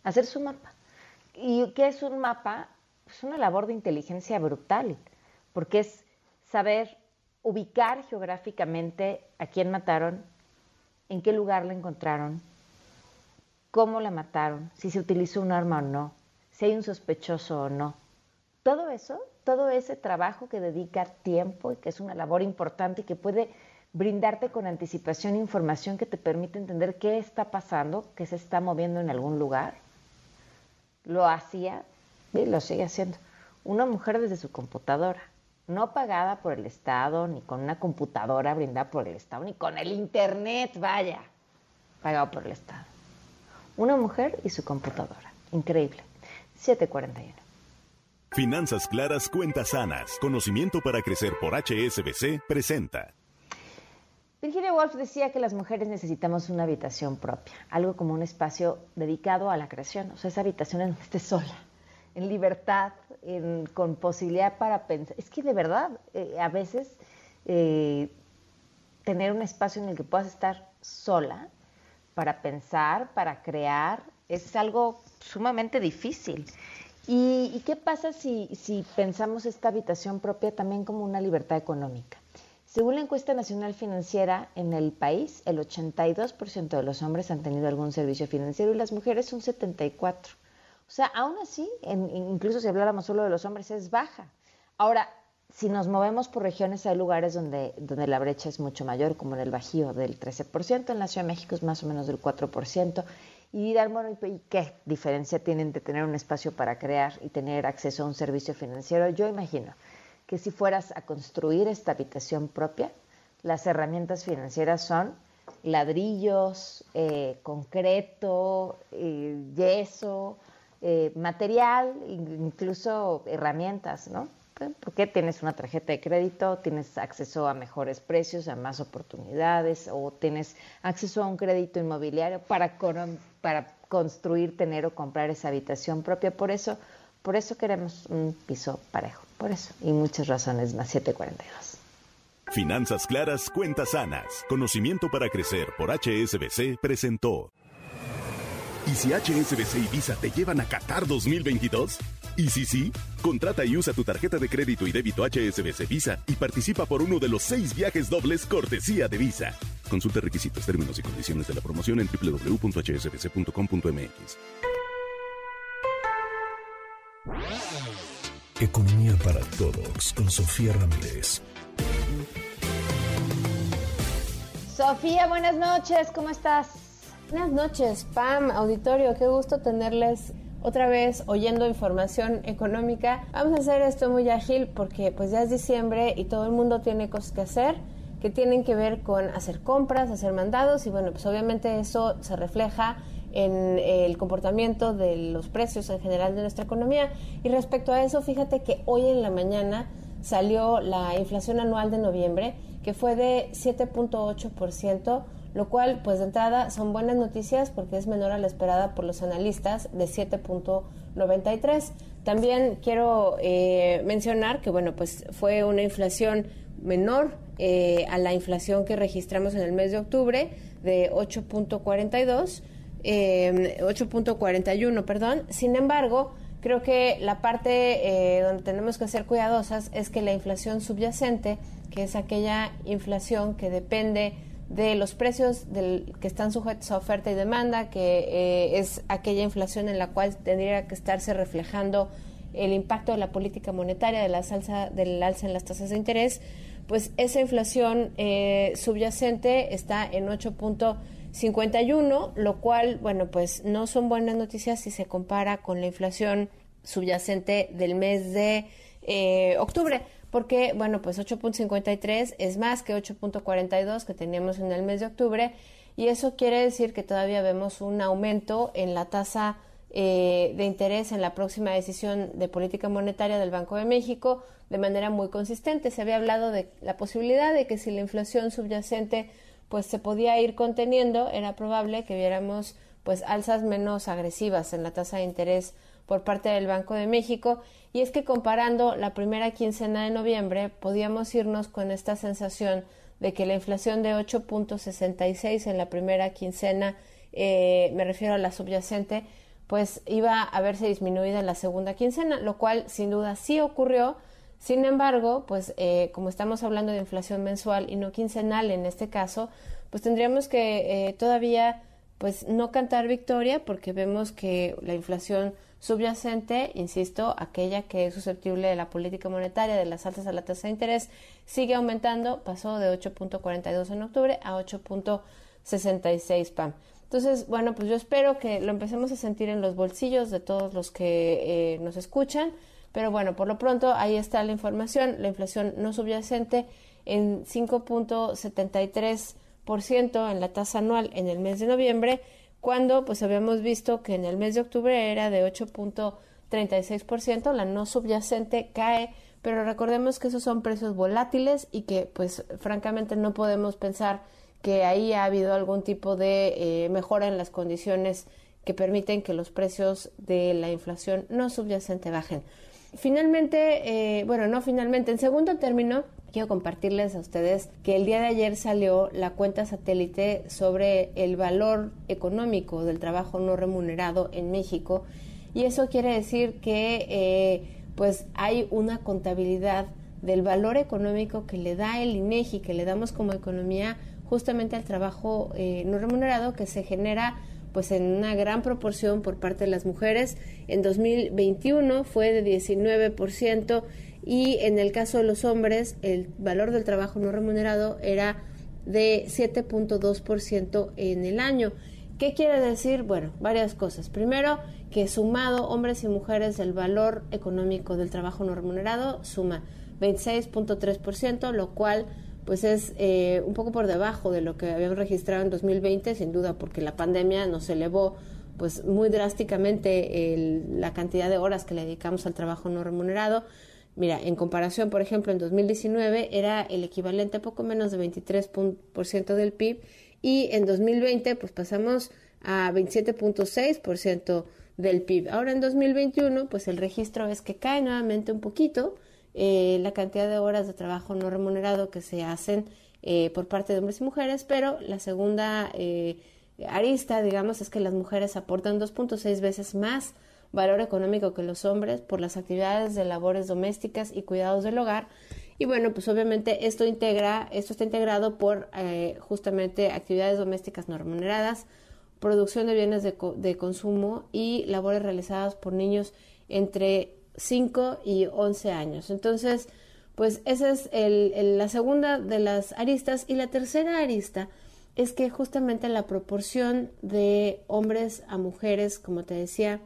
hacer su mapa. ¿Y qué es un mapa? Es una labor de inteligencia brutal, porque es saber ubicar geográficamente a quién mataron, en qué lugar la encontraron, cómo la mataron, si se utilizó un arma o no, si hay un sospechoso o no. Todo eso, todo ese trabajo que dedica tiempo y que es una labor importante y que puede brindarte con anticipación información que te permite entender qué está pasando, qué se está moviendo en algún lugar, lo hacía y lo sigue haciendo. Una mujer desde su computadora, no pagada por el Estado, ni con una computadora brindada por el Estado, ni con el Internet, vaya, pagado por el Estado. Una mujer y su computadora. Increíble. 741. Finanzas claras, cuentas sanas. Conocimiento para crecer por HSBC presenta. Virginia Woolf decía que las mujeres necesitamos una habitación propia, algo como un espacio dedicado a la creación, o sea, esa habitación en donde estés sola, en libertad, con posibilidad para pensar. Es que de verdad, eh, a veces eh, tener un espacio en el que puedas estar sola para pensar, para crear, es algo sumamente difícil. ¿Y, qué pasa si pensamos esta habitación propia también como una libertad económica? Según la encuesta nacional financiera en el país, el 82% de los hombres han tenido algún servicio financiero y las mujeres un 74%. O sea, aún así, incluso si habláramos solo de los hombres, es baja. Ahora, si nos movemos por regiones, hay lugares donde, donde la brecha es mucho mayor, como en el Bajío del 13%, en la Ciudad de México es más o menos del 4%. Y bueno, ¿y qué diferencia tienen de tener un espacio para crear y tener acceso a un servicio financiero? Yo imagino que si fueras a construir esta habitación propia, las herramientas financieras son ladrillos, eh, concreto, eh, yeso, eh, material, incluso herramientas, ¿no? porque tienes una tarjeta de crédito, tienes acceso a mejores precios, a más oportunidades, o tienes acceso a un crédito inmobiliario para, para construir, tener o comprar esa habitación propia. Por eso, por eso queremos un piso parejo, por eso, y muchas razones más, 742. Finanzas claras, cuentas sanas. Conocimiento para crecer por HSBC presentó. ¿Y si HSBC y Visa te llevan a Qatar 2022? ¿Y si sí? Contrata y usa tu tarjeta de crédito y débito HSBC Visa y participa por uno de los seis viajes dobles cortesía de Visa. Consulta requisitos, términos y condiciones de la promoción en www.hsbc.com.mx. Economía para todos con Sofía Ramírez. Sofía, buenas noches, ¿cómo estás? Buenas noches, Pam, auditorio, qué gusto tenerles otra vez oyendo información económica. Vamos a hacer esto muy ágil porque pues ya es diciembre y todo el mundo tiene cosas que hacer que tienen que ver con hacer compras, hacer mandados y bueno, pues obviamente eso se refleja en el comportamiento de los precios en general de nuestra economía. Y respecto a eso, fíjate que hoy en la mañana salió la inflación anual de noviembre, que fue de 7.8%, lo cual pues de entrada son buenas noticias porque es menor a la esperada por los analistas de 7.93. También quiero eh, mencionar que bueno pues fue una inflación menor eh, a la inflación que registramos en el mes de octubre de 8.42, 8.41, em, perdón. Sin embargo, creo que la parte eh, donde tenemos que ser cuidadosas es que la inflación subyacente, que es aquella inflación que depende de los precios del, que están sujetos a oferta y demanda, que eh, es aquella inflación en la cual tendría que estarse reflejando el impacto de la política monetaria, de la alza, del alza en las tasas de interés, pues esa inflación eh, subyacente está en 8.51, lo cual, bueno, pues no son buenas noticias si se compara con la inflación subyacente del mes de eh, octubre porque, bueno, pues 8.53 es más que 8.42 que teníamos en el mes de octubre y eso quiere decir que todavía vemos un aumento en la tasa eh, de interés en la próxima decisión de política monetaria del Banco de México de manera muy consistente. Se había hablado de la posibilidad de que si la inflación subyacente pues se podía ir conteniendo, era probable que viéramos pues alzas menos agresivas en la tasa de interés por parte del Banco de México y es que comparando la primera quincena de noviembre podíamos irnos con esta sensación de que la inflación de 8.66 en la primera quincena, eh, me refiero a la subyacente, pues iba a verse disminuida en la segunda quincena, lo cual sin duda sí ocurrió. Sin embargo, pues eh, como estamos hablando de inflación mensual y no quincenal en este caso, pues tendríamos que eh, todavía pues no cantar victoria porque vemos que la inflación subyacente, insisto, aquella que es susceptible de la política monetaria, de las altas a la tasa de interés, sigue aumentando, pasó de 8.42 en octubre a 8.66 PAM. Entonces, bueno, pues yo espero que lo empecemos a sentir en los bolsillos de todos los que eh, nos escuchan, pero bueno, por lo pronto ahí está la información, la inflación no subyacente en 5.73% en la tasa anual en el mes de noviembre, cuando pues habíamos visto que en el mes de octubre era de 8.36%, la no subyacente cae, pero recordemos que esos son precios volátiles y que pues francamente no podemos pensar que ahí ha habido algún tipo de eh, mejora en las condiciones que permiten que los precios de la inflación no subyacente bajen. Finalmente, eh, bueno, no finalmente, en segundo término, quiero compartirles a ustedes que el día de ayer salió la cuenta satélite sobre el valor económico del trabajo no remunerado en México y eso quiere decir que eh, pues hay una contabilidad del valor económico que le da el INEGI, que le damos como economía justamente al trabajo eh, no remunerado que se genera pues en una gran proporción por parte de las mujeres. En 2021 fue de 19% y en el caso de los hombres el valor del trabajo no remunerado era de 7.2% en el año. ¿Qué quiere decir? Bueno, varias cosas. Primero, que sumado hombres y mujeres el valor económico del trabajo no remunerado suma 26.3%, lo cual pues es eh, un poco por debajo de lo que habíamos registrado en 2020, sin duda porque la pandemia nos elevó pues muy drásticamente la cantidad de horas que le dedicamos al trabajo no remunerado. Mira, en comparación, por ejemplo, en 2019 era el equivalente a poco menos de 23% del PIB y en 2020 pues pasamos a 27.6% del PIB. Ahora en 2021 pues el registro es que cae nuevamente un poquito eh, la cantidad de horas de trabajo no remunerado que se hacen eh, por parte de hombres y mujeres, pero la segunda eh, arista, digamos, es que las mujeres aportan 2.6 veces más valor económico que los hombres por las actividades de labores domésticas y cuidados del hogar. Y bueno, pues obviamente esto integra, esto está integrado por eh, justamente actividades domésticas no remuneradas, producción de bienes de, de, consumo y labores realizadas por niños entre 5 y 11 años. Entonces, pues esa es el, la segunda de las aristas. Y la tercera arista es que justamente la proporción de hombres a mujeres, como te decía,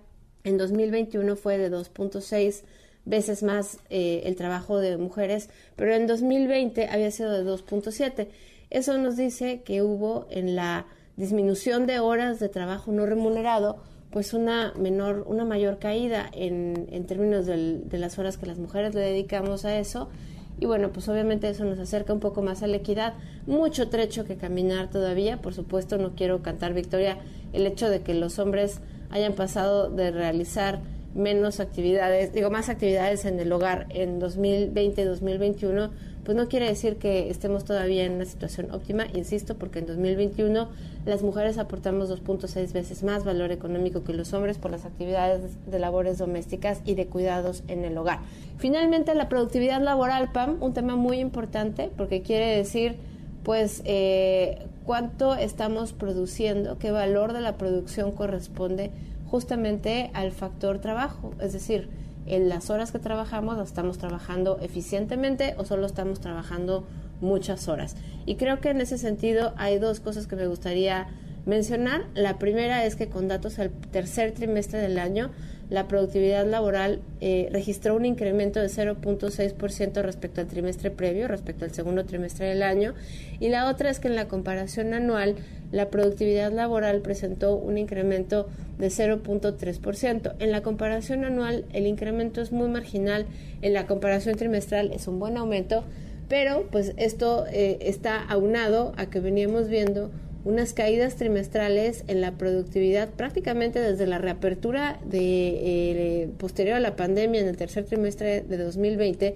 en 2021 fue de 2.6 veces más eh, el trabajo de mujeres, pero en 2020 había sido de 2.7. Eso nos dice que hubo en la disminución de horas de trabajo no remunerado, pues una menor, una mayor caída en, en términos de las horas que las mujeres le dedicamos a eso. Y bueno, pues obviamente eso nos acerca un poco más a la equidad. Mucho trecho que caminar todavía. Por supuesto, no quiero cantar victoria el hecho de que los hombres hayan pasado de realizar menos actividades, digo, más actividades en el hogar en 2020-2021, pues no quiere decir que estemos todavía en una situación óptima, insisto, porque en 2021 las mujeres aportamos 2.6 veces más valor económico que los hombres por las actividades de labores domésticas y de cuidados en el hogar. Finalmente, la productividad laboral, PAM, un tema muy importante, porque quiere decir, pues, eh, cuánto estamos produciendo, qué valor de la producción corresponde justamente al factor trabajo, es decir, en las horas que trabajamos, estamos trabajando eficientemente o solo estamos trabajando muchas horas. Y creo que en ese sentido hay dos cosas que me gustaría mencionar. La primera es que con datos al tercer trimestre del año, la productividad laboral eh, registró un incremento de 0.6% respecto al trimestre previo, respecto al segundo trimestre del año. Y la otra es que en la comparación anual, la productividad laboral presentó un incremento de 0.3%. En la comparación anual, el incremento es muy marginal. En la comparación trimestral es un buen aumento. Pero pues esto eh, está aunado a que veníamos viendo unas caídas trimestrales en la productividad prácticamente desde la reapertura de, eh, posterior a la pandemia en el tercer trimestre de 2020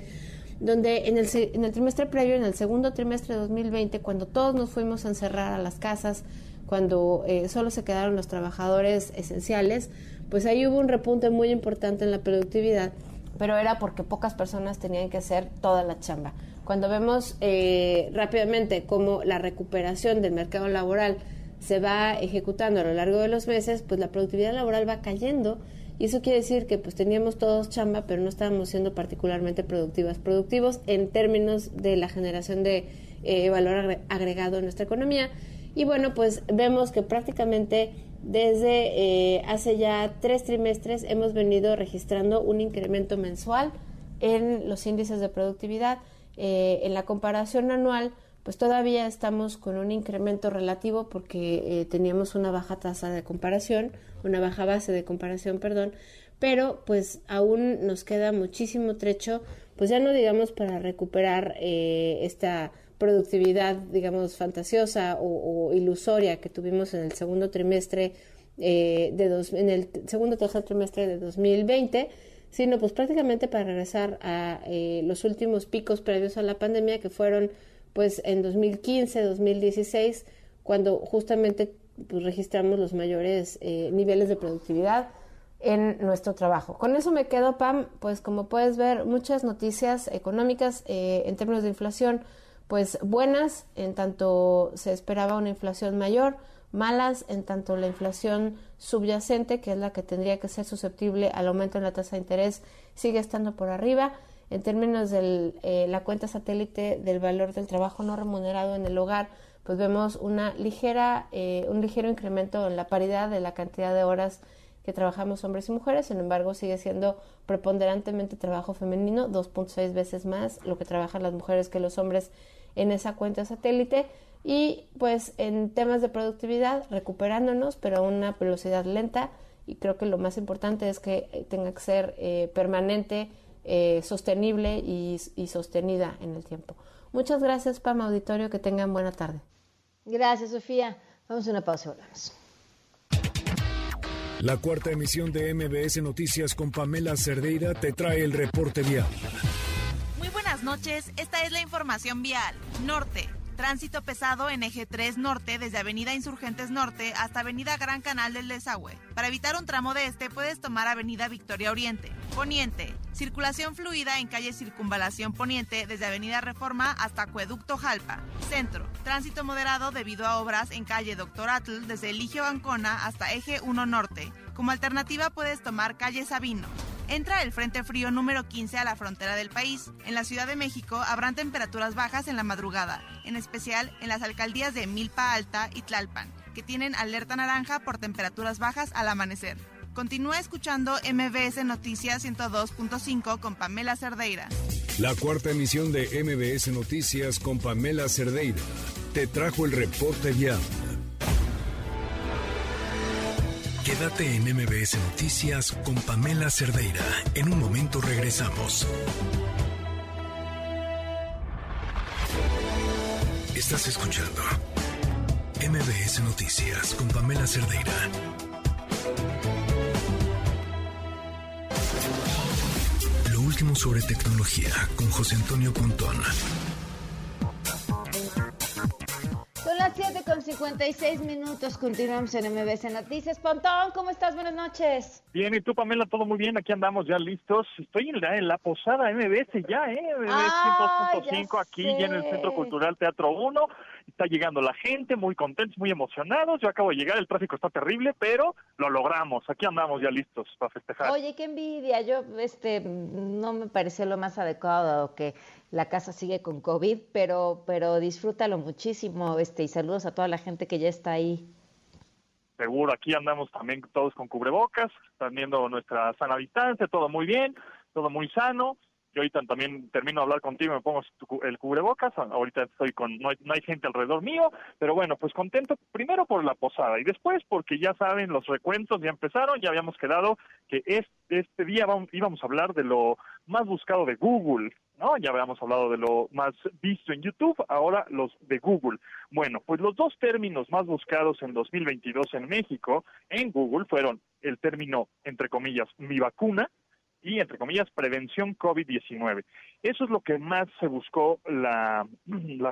donde en el, en el trimestre previo, en el segundo trimestre de 2020, cuando todos nos fuimos a encerrar a las casas, cuando eh, solo se quedaron los trabajadores esenciales, pues ahí hubo un repunte muy importante en la productividad, pero era porque pocas personas tenían que hacer toda la chamba. Cuando vemos eh, rápidamente cómo la recuperación del mercado laboral se va ejecutando a lo largo de los meses, pues la productividad laboral va cayendo y eso quiere decir que pues teníamos todos chamba, pero no estábamos siendo particularmente productivas, productivos en términos de la generación de eh, valor agregado en nuestra economía. Y bueno, pues vemos que prácticamente desde eh, hace ya tres trimestres hemos venido registrando un incremento mensual en los índices de productividad eh, en la comparación anual, pues todavía estamos con un incremento relativo porque eh, teníamos una baja tasa de comparación, una baja base de comparación, perdón, pero pues aún nos queda muchísimo trecho, pues ya no digamos para recuperar eh, esta productividad, digamos, fantasiosa o, ilusoria que tuvimos en el segundo trimestre de dos, en el segundo tercer trimestre de 2020, sino pues prácticamente para regresar a eh, los últimos picos previos a la pandemia que fueron pues en 2015, 2016, cuando justamente pues, registramos los mayores eh, niveles de productividad en nuestro trabajo. Con eso me quedo, Pam, pues como puedes ver, muchas noticias económicas eh, en términos de inflación, pues buenas, en tanto se esperaba una inflación mayor, malas en tanto la inflación subyacente, que es la que tendría que ser susceptible al aumento en la tasa de interés, sigue estando por arriba. En términos de eh, la cuenta satélite del valor del trabajo no remunerado en el hogar, pues vemos una ligera, eh, un ligero incremento en la paridad de la cantidad de horas que trabajamos hombres y mujeres, sin embargo sigue siendo preponderantemente trabajo femenino, 2.6 veces más lo que trabajan las mujeres que los hombres en esa cuenta satélite y pues en temas de productividad recuperándonos, pero a una velocidad lenta y creo que lo más importante es que eh, tenga que ser eh, permanente eh, sostenible y, y sostenida en el tiempo. Muchas gracias, Pam Auditorio, que tengan buena tarde. Gracias, Sofía. Vamos a una pausa y volvemos. La cuarta emisión de MBS Noticias con Pamela Cerdeira te trae el reporte vial. Muy buenas noches, esta es la información vial. Norte. Tránsito pesado en eje 3 norte desde Avenida Insurgentes Norte hasta Avenida Gran Canal del Desagüe. Para evitar un tramo de este puedes tomar Avenida Victoria Oriente. Poniente. Circulación fluida en calle Circunvalación Poniente desde Avenida Reforma hasta Acueducto Jalpa. Centro. Tránsito moderado debido a obras en calle Doctor Atl desde Eligio Ancona hasta eje 1 norte. Como alternativa puedes tomar calle Sabino. Entra el Frente Frío número 15 a la frontera del país. En la Ciudad de México habrán temperaturas bajas en la madrugada, en especial en las alcaldías de Milpa Alta y Tlalpan, que tienen alerta naranja por temperaturas bajas al amanecer. Continúa escuchando MBS Noticias 102.5 con Pamela Cerdeira. La cuarta emisión de MBS Noticias con Pamela Cerdeira te trajo el reporte vial. Quédate en MBS Noticias con Pamela Cerdeira. En un momento regresamos. Estás escuchando MBS Noticias con Pamela Cerdeira. Lo último sobre tecnología con José Antonio Pontón. Son las 7 con 56 minutos. Continuamos en MBS Noticias. Pontón, ¿cómo estás? Buenas noches. Bien, y tú, Pamela, todo muy bien. Aquí andamos ya listos. Estoy en la, en la posada MBS ya, ¿eh? MBS Ah, 102.5 ya aquí, ya en el. Centro Cultural Teatro 1. Está llegando la gente, muy contentos, muy emocionados. Yo acabo de llegar, el tráfico está terrible, pero lo logramos. Aquí andamos ya listos para festejar. Oye, qué envidia. Yo, este, no me pareció lo más adecuado dado que la casa sigue con COVID, pero, pero disfrútalo muchísimo, este, y saludos a toda la gente que ya está ahí. Seguro, aquí andamos también todos con cubrebocas, teniendo nuestra sana distancia, todo muy bien, todo muy sano. Yo ahorita también termino de hablar contigo, me pongo el cubrebocas, ahorita estoy con, no hay, no hay gente alrededor mío, pero bueno, pues contento primero por la posada y después porque ya saben, los recuentos ya empezaron, ya habíamos quedado que este, este día vam- íbamos a hablar de lo más buscado de Google, ¿no? Ya habíamos hablado de lo más visto en YouTube, ahora los de Google. Bueno, pues los dos términos más buscados en 2022 en México en Google fueron el término, entre comillas, mi vacuna y, entre comillas, prevención COVID-19. Eso es lo que más se buscó la,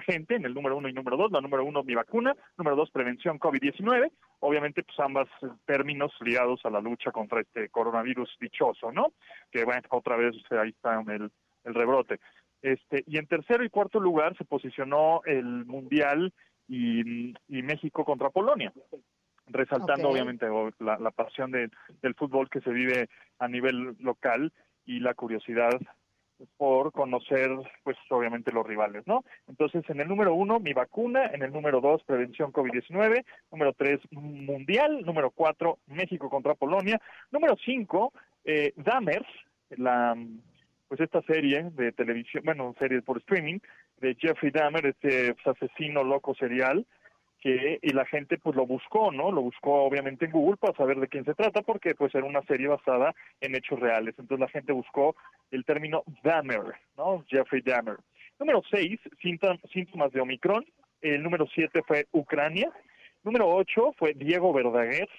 gente en el número uno y número dos. La número uno, mi vacuna. Número dos, prevención COVID-19. Obviamente, pues ambas términos ligados a la lucha contra este coronavirus dichoso, ¿no? Que, bueno, otra vez ahí está el, el rebrote. Este, y en tercero y cuarto lugar se posicionó el Mundial y, y México contra Polonia resaltando obviamente la, la pasión de- del fútbol que se vive a nivel local y la curiosidad por conocer, pues obviamente los rivales, ¿no? Entonces, en el número uno, mi vacuna, en el número dos, prevención COVID-19, número tres, mundial, número cuatro, México contra Polonia, número cinco, eh, Dahmer, la, pues esta serie de televisión, bueno, serie por streaming, de Jeffrey Dahmer, este pues, asesino loco serial, que y la gente pues lo buscó, ¿no? Lo buscó obviamente en Google para saber de quién se trata porque pues era una serie basada en hechos reales. Entonces la gente buscó el término Dahmer, ¿no? Jeffrey Dahmer. Número 6, síntomas de Omicron. El número 7 fue Ucrania. Número 8 fue Diego Verdaguer.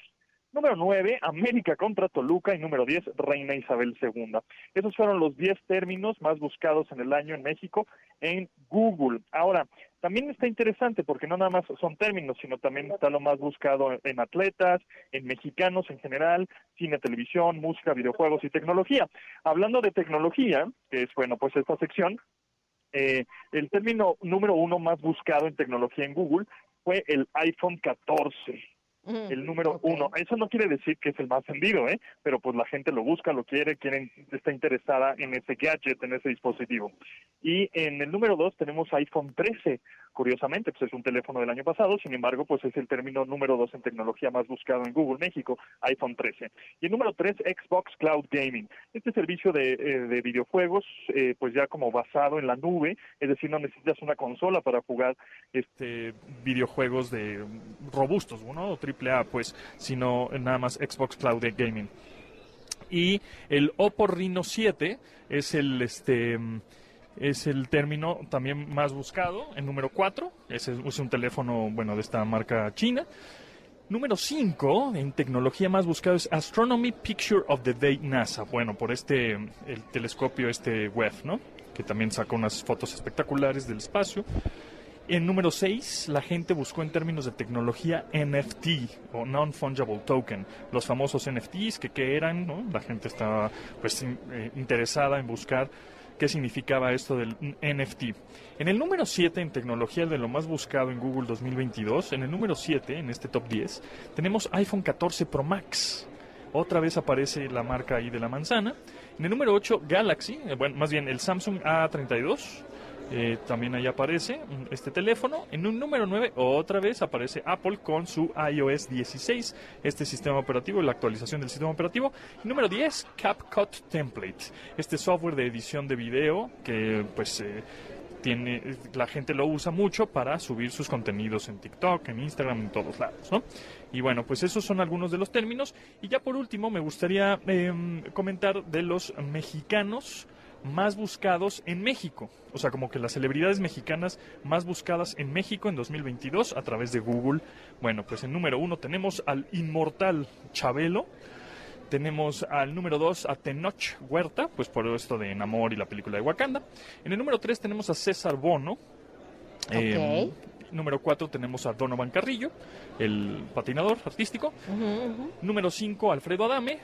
Número 9, América contra Toluca. Y número 10, Reina Isabel II. Esos fueron los 10 términos más buscados en el año en México en Google. Ahora, también está interesante porque no nada más son términos, sino también está lo más buscado en atletas, en mexicanos en general, cine, televisión, música, videojuegos y tecnología. Hablando de tecnología, que es, bueno, pues esta sección, eh, el término número uno más buscado en tecnología en Google fue el iPhone 14 el número uno. Eso no quiere decir que es el más vendido, ¿eh? Pero pues la gente lo busca, lo quiere, quieren, está interesada en ese gadget, en ese dispositivo. Y en el número dos tenemos iPhone 13. Curiosamente, pues es un teléfono del año pasado, sin embargo, pues es el término número dos en tecnología más buscado en Google México, iPhone 13. Y el número tres, Xbox Cloud Gaming. Este servicio de, eh, de videojuegos, eh, pues ya como basado en la nube, es decir, no necesitas una consola para jugar este videojuegos de robustos, ¿no? Triple A, pues, sino nada más Xbox Cloud Gaming. Y el Oppo Reno 7 es el este es el término también más buscado, el número 4, es, es un teléfono, bueno, de esta marca china. Número 5 en tecnología más buscado es Astronomy Picture of the Day NASA. Bueno, por este, el telescopio este web, ¿no? Que también saca unas fotos espectaculares del espacio. En número 6, la gente buscó en términos de tecnología NFT o Non-Fungible Token, los famosos NFTs, que eran, ¿no? La gente estaba pues eh, interesada en buscar qué significaba esto del NFT. En el número 7 en tecnología de lo más buscado en Google 2022, en el número 7, en este top 10, tenemos iPhone 14 Pro Max. Otra vez aparece la marca ahí de la manzana. En el número 8, Galaxy, eh, bueno, más bien el Samsung A32. Eh, también ahí aparece este teléfono. En un número 9, otra vez aparece Apple con su iOS 16, este sistema operativo, la actualización del sistema operativo. Número 10, CapCut Template, este software de edición de video que pues eh, tiene, la gente lo usa mucho para subir sus contenidos en TikTok, en Instagram, en todos lados, ¿no? Y bueno, pues esos son algunos de los términos. Y ya por último me gustaría em, comentar de los mexicanos más buscados en México. O sea, como que las celebridades mexicanas más buscadas en México en 2022 a través de Google. Bueno, pues en número uno tenemos al inmortal Chabelo. Tenemos al número dos a Tenoch Huerta, pues por esto de Enamor y la película de Wakanda. En el número tres tenemos a César Bono. Eh, número cuatro tenemos a Donovan Carrillo, el patinador artístico. Número cinco, Alfredo Adame.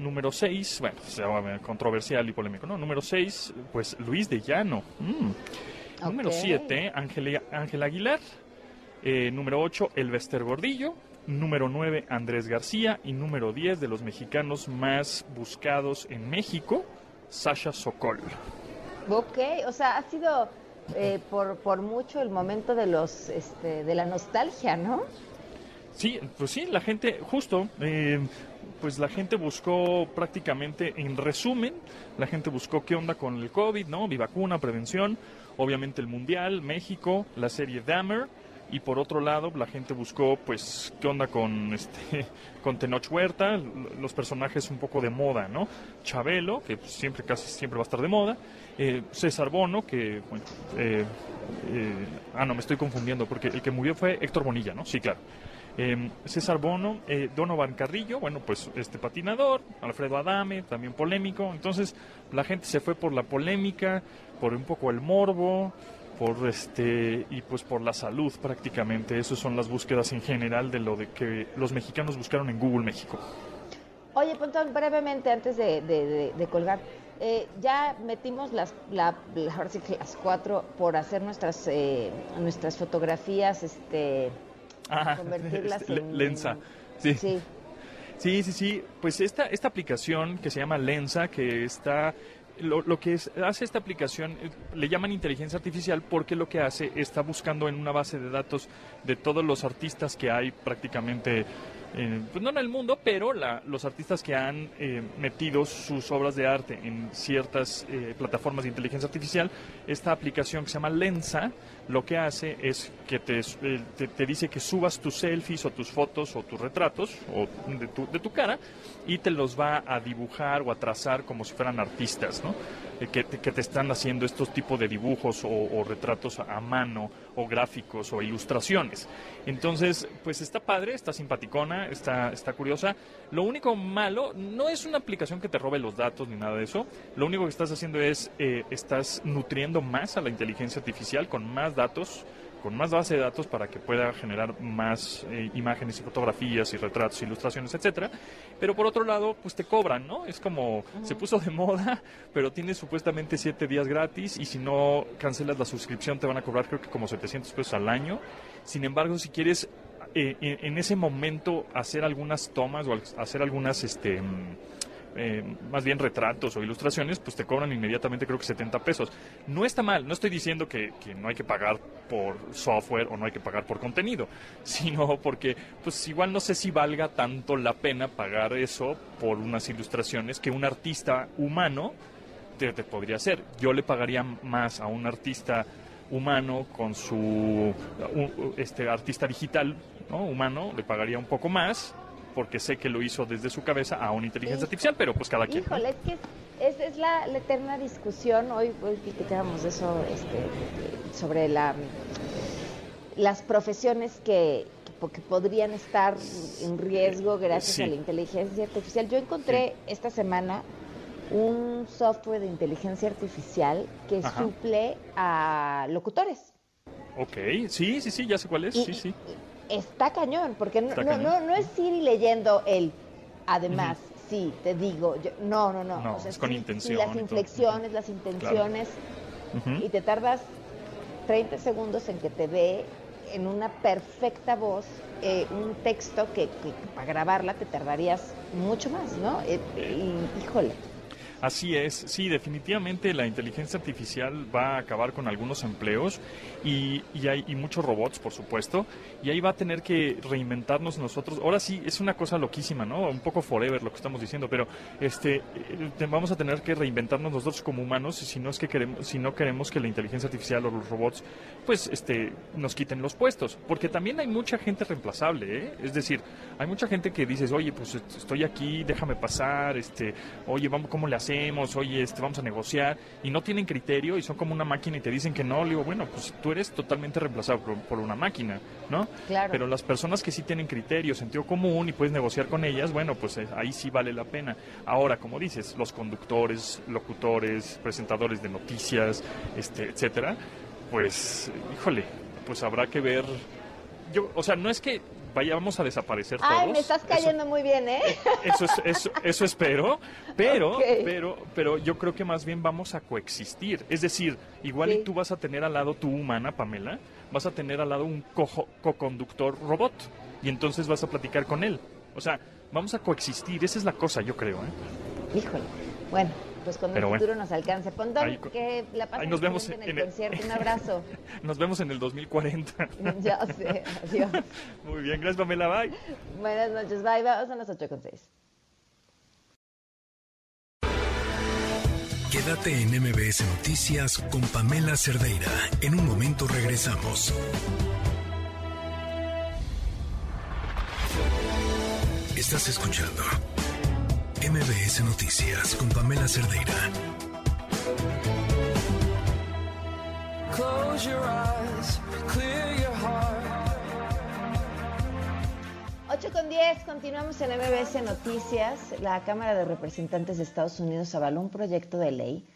Número 6, bueno, controversial y polémico, ¿no? Número 6, pues Luis de Llano. Mm. Número 7, Ángel Aguilar. Eh, número 8, Elvester Gordillo. Número 9, Andrés García. Y número 10 de los mexicanos más buscados en México, Sasha Sokol. Ok, o sea, ha sido eh, por, por mucho el momento de los este, de la nostalgia, ¿no? Sí, pues sí, la gente, justo, eh, pues la gente buscó prácticamente, en resumen, la gente buscó qué onda con el COVID, ¿no? Mi vacuna, prevención, obviamente el Mundial, México, la serie Dahmer, y por otro lado la gente buscó pues qué onda con este con Tenoch Huerta los personajes un poco de moda no Chabelo que siempre casi siempre va a estar de moda eh, César Bono que bueno eh, eh, ah no me estoy confundiendo porque el que murió fue Héctor Bonilla no sí claro eh, César Bono, eh, Donovan Carrillo, bueno, pues este patinador, Alfredo Adame, también polémico. Entonces la gente se fue por la polémica, por un poco el morbo, por este y pues por la salud prácticamente. Esas son las búsquedas en general de lo de que los mexicanos buscaron en Google México. Oye, Pontón, brevemente antes de, colgar, eh, ya metimos las, las cuatro por hacer nuestras eh, nuestras fotografías, este convertirlas en Lensa. Sí. sí. Sí, sí, Pues esta, esta aplicación que se llama Lensa, que está lo, lo, que hace esta aplicación eh, le llaman inteligencia artificial porque lo que hace está buscando en una base de datos de todos los artistas que hay prácticamente eh, pues no en el mundo, pero los artistas que han eh, metido sus obras de arte en ciertas eh, plataformas de inteligencia artificial, esta aplicación que se llama Lensa, lo que hace es que te, te, dice que subas tus selfies o tus fotos o tus retratos o de, tu, de tu cara y te los va a dibujar o a trazar como si fueran artistas, ¿no? que, que, te están haciendo estos tipos de dibujos o, o retratos a mano o gráficos o ilustraciones. Entonces, pues está padre, está simpaticona, está, está curiosa. Lo único malo no es una aplicación que te robe los datos ni nada de eso. Lo único que estás haciendo es, eh, estás nutriendo más a la inteligencia artificial con más datos con más base de datos para que pueda generar más eh, imágenes y fotografías y retratos, ilustraciones, etcétera. Pero por otro lado, pues te cobran, ¿no? Es como se puso de moda, pero tienes supuestamente siete días gratis y si no cancelas la suscripción te van a cobrar creo que como 700 pesos al año. Sin embargo, si quieres eh, en ese momento hacer algunas tomas o hacer algunas este eh, más bien retratos o ilustraciones, pues te cobran inmediatamente creo que 70 pesos. No está mal, no estoy diciendo que, no hay que pagar por software o no hay que pagar por contenido, sino porque pues igual no sé si valga tanto la pena pagar eso por unas ilustraciones que un artista humano te, podría hacer. Yo le pagaría más a un artista humano con su este artista digital ¿no? humano le pagaría un poco más porque sé que lo hizo desde su cabeza a una inteligencia artificial, pero pues cada quien. Híjole, es que es, es la, la, eterna discusión, hoy, hoy platicábamos eso, este, sobre la, las profesiones que, que podrían estar en riesgo gracias Sí. a la inteligencia artificial. Yo encontré esta semana un software de inteligencia artificial que Ajá. suple a locutores. Ok, sí, sí, sí, ya sé cuál es, Y- sí, sí. Está cañón, porque no, Está no, cañón. no, no es ir leyendo el, además, sí, te digo, yo- no, no, no. No, o sea, es con sí, intención las inflexiones, las intenciones, y te tardas 30 segundos en que te dé en una perfecta voz eh, un texto que, que para grabarla te tardarías mucho más, ¿no? Eh, y, híjole. Así es, sí, definitivamente la inteligencia artificial va a acabar con algunos empleos y, y hay y muchos robots, por supuesto, y ahí va a tener que reinventarnos nosotros. Ahora sí, es una cosa loquísima, ¿no? Un poco forever lo que estamos diciendo, pero este eh, vamos a tener que reinventarnos nosotros como humanos si no es que queremos, si no queremos que la inteligencia artificial o los robots, pues, este, nos quiten los puestos, porque también hay mucha gente reemplazable, ¿eh? Es decir, hay mucha gente que dices, oye, pues est- estoy aquí, déjame pasar, este, oye, vamos, ¿cómo le hacemos? Oye, este, vamos a negociar, y no tienen criterio y son como una máquina y te dicen que no, le digo, bueno, pues tú eres totalmente reemplazado por, por una máquina, ¿no? Claro. Pero las personas que sí tienen criterio, sentido común y puedes negociar con ellas, bueno, pues eh, ahí sí vale la pena. Ahora, como dices, los conductores, locutores, presentadores de noticias, este, etcétera, pues, híjole, pues habrá que ver. Yo, o sea, no es que vayamos a desaparecer todos. Ay, me estás eso- cayendo muy bien, ¿eh? eso, es, eso, eso espero, pero, pero, pero yo creo que más bien vamos a coexistir. Es decir, igual Sí. y tú vas a tener al lado tu humana, Pamela, vas a tener al lado un co-conductor robot y entonces vas a platicar con él. O sea, vamos a coexistir, esa es la cosa, yo creo. ¿eh? Híjole. Bueno, pues cuando Pero el bueno. futuro nos alcance. Pontón, Ahí que la pasen ahí nos vemos en el el- concierto. Un abrazo. Nos vemos en el 2040. ya sé, adiós. Muy bien, gracias Pamela, bye. Buenas noches, bye. Vamos a las 8 con 6. Quédate en MBS Noticias con Pamela Cerdeira. En un momento regresamos. Estás escuchando MBS Noticias con Pamela Cerdeira. Close your eyes, clear your heart. 8 con 10, continuamos en MBS Noticias. La Cámara de Representantes de Estados Unidos avaló un proyecto de ley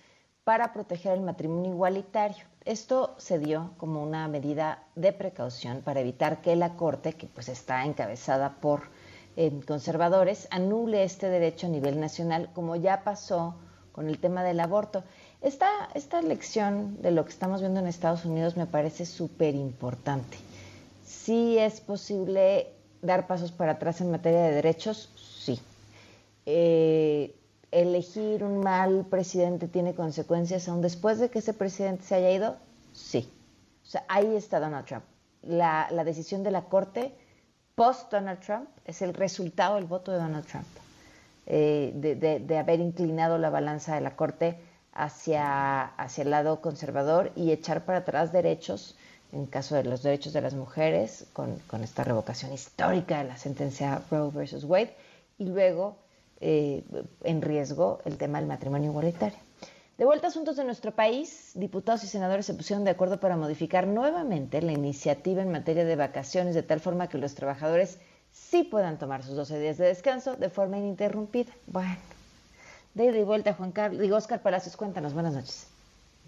para proteger el matrimonio igualitario. Esto se dio como una medida de precaución para evitar que la Corte, que pues está encabezada por conservadores, anule este derecho a nivel nacional, como ya pasó con el tema del aborto. Esta, esta lección de lo que estamos viendo en Estados Unidos me parece súper importante. Sí es posible dar pasos para atrás en materia de derechos, sí. Eh, elegir un mal presidente tiene consecuencias aún después de que ese presidente se haya ido, sí. O sea, ahí está Donald Trump. La, la decisión de la Corte post Donald Trump es el resultado del voto de Donald Trump, eh, de, haber inclinado la balanza de la Corte hacia, hacia el lado conservador y echar para atrás derechos, en caso de los derechos de las mujeres, con, con esta revocación histórica de la sentencia Roe versus Wade, y luego eh, en riesgo el tema del matrimonio igualitario. De vuelta a asuntos de nuestro país, diputados y senadores se pusieron de acuerdo para modificar nuevamente la iniciativa en materia de vacaciones de tal forma que los trabajadores sí puedan tomar sus 12 días de descanso de forma ininterrumpida. Bueno, de ida y vuelta, Juan Carlos, digo, Oscar Palacios, cuéntanos, buenas noches.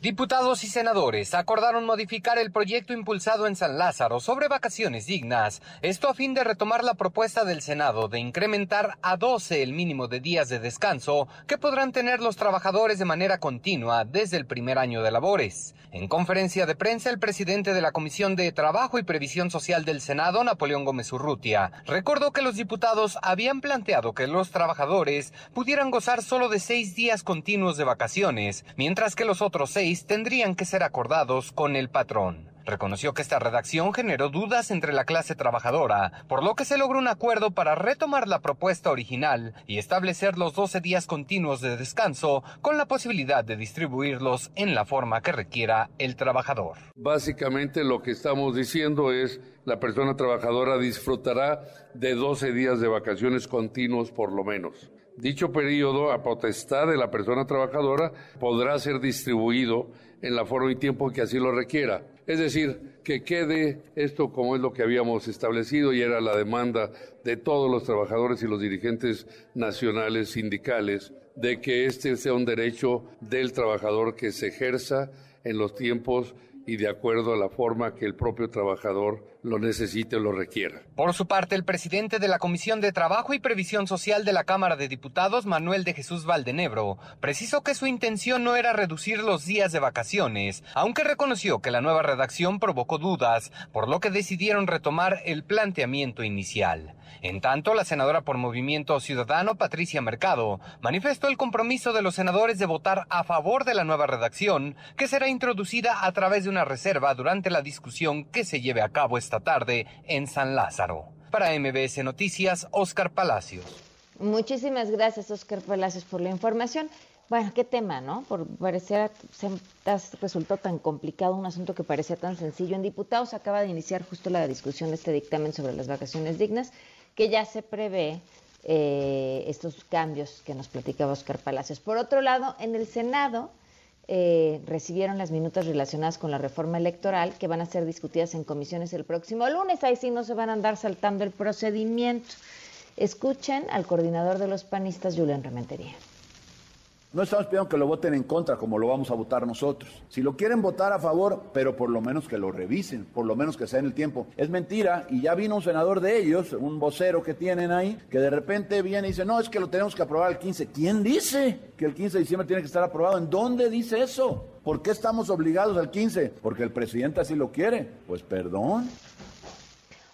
Diputados y senadores acordaron modificar el proyecto impulsado en San Lázaro sobre vacaciones dignas, esto a fin de retomar la propuesta del Senado de incrementar a 12 el mínimo de días de descanso que podrán tener los trabajadores de manera continua desde el primer año de labores. En conferencia de prensa, el presidente de la Comisión de Trabajo y Previsión Social del Senado, Napoleón Gómez Urrutia, recordó que los diputados habían planteado que los trabajadores pudieran gozar solo de seis días continuos de vacaciones, mientras que los otros seis tendrían que ser acordados con el patrón. Reconoció que esta redacción generó dudas entre la clase trabajadora, por lo que se logró un acuerdo para retomar la propuesta original y establecer los 12 días continuos de descanso con la posibilidad de distribuirlos en la forma que requiera el trabajador. Básicamente lo que estamos diciendo es la persona trabajadora disfrutará de 12 días de vacaciones continuos por lo menos. Dicho periodo, a potestad de la persona trabajadora, podrá ser distribuido en la forma y tiempo que así lo requiera. Es decir, que quede esto como es lo que habíamos establecido y era la demanda de todos los trabajadores y los dirigentes nacionales sindicales de que este sea un derecho del trabajador que se ejerza en los tiempos y de acuerdo a la forma que el propio trabajador lo necesite o lo requiera. Por su parte, el presidente de la Comisión de Trabajo y Previsión Social de la Cámara de Diputados, Manuel de Jesús Valdenebro, precisó que su intención no era reducir los días de vacaciones, aunque reconoció que la nueva redacción provocó dudas, por lo que decidieron retomar el planteamiento inicial. En tanto, la senadora por Movimiento Ciudadano, Patricia Mercado, manifestó el compromiso de los senadores de votar a favor de la nueva redacción, que será introducida a través de una reserva durante la discusión que se lleve a cabo esta tarde en San Lázaro. Para MBS Noticias, Oscar Palacios. Muchísimas gracias, Oscar Palacios, por la información. Bueno, qué tema, ¿no? Por parecer resultó tan complicado un asunto que parecía tan sencillo. En diputados acaba de iniciar justo la discusión de este dictamen sobre las vacaciones dignas, que ya se prevé eh, estos cambios que nos platicaba Oscar Palacios. Por otro lado, en el Senado eh, recibieron las minutas relacionadas con la reforma electoral que van a ser discutidas en comisiones el próximo lunes. Ahí sí no se van a andar saltando el procedimiento. Escuchen al coordinador de los panistas, Julián Rementería. No estamos pidiendo que lo voten en contra como lo vamos a votar nosotros. Si lo quieren votar a favor, pero por lo menos que lo revisen, por lo menos que sea en el tiempo. Es mentira y ya vino un senador de ellos, un vocero que tienen ahí, que de repente viene y dice, no, es que lo tenemos que aprobar el 15. ¿Quién dice que el 15 de diciembre tiene que estar aprobado? ¿En dónde dice eso? ¿Por qué estamos obligados al 15? Porque el presidente así lo quiere. Pues perdón.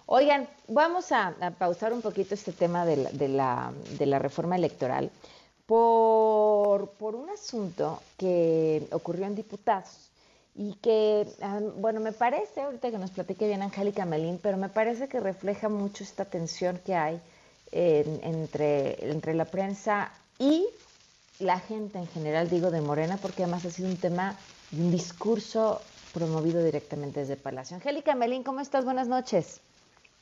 Oigan, vamos a, pausar un poquito este tema de la, de la reforma electoral por, por un asunto que ocurrió en diputados y que, bueno, me parece, ahorita que nos platique bien Angélica Melín, pero me parece que refleja mucho esta tensión que hay entre, entre la prensa y la gente en general, digo, de Morena, porque además ha sido un tema, un discurso promovido directamente desde Palacio. Angélica Melín, ¿cómo estás? Buenas noches.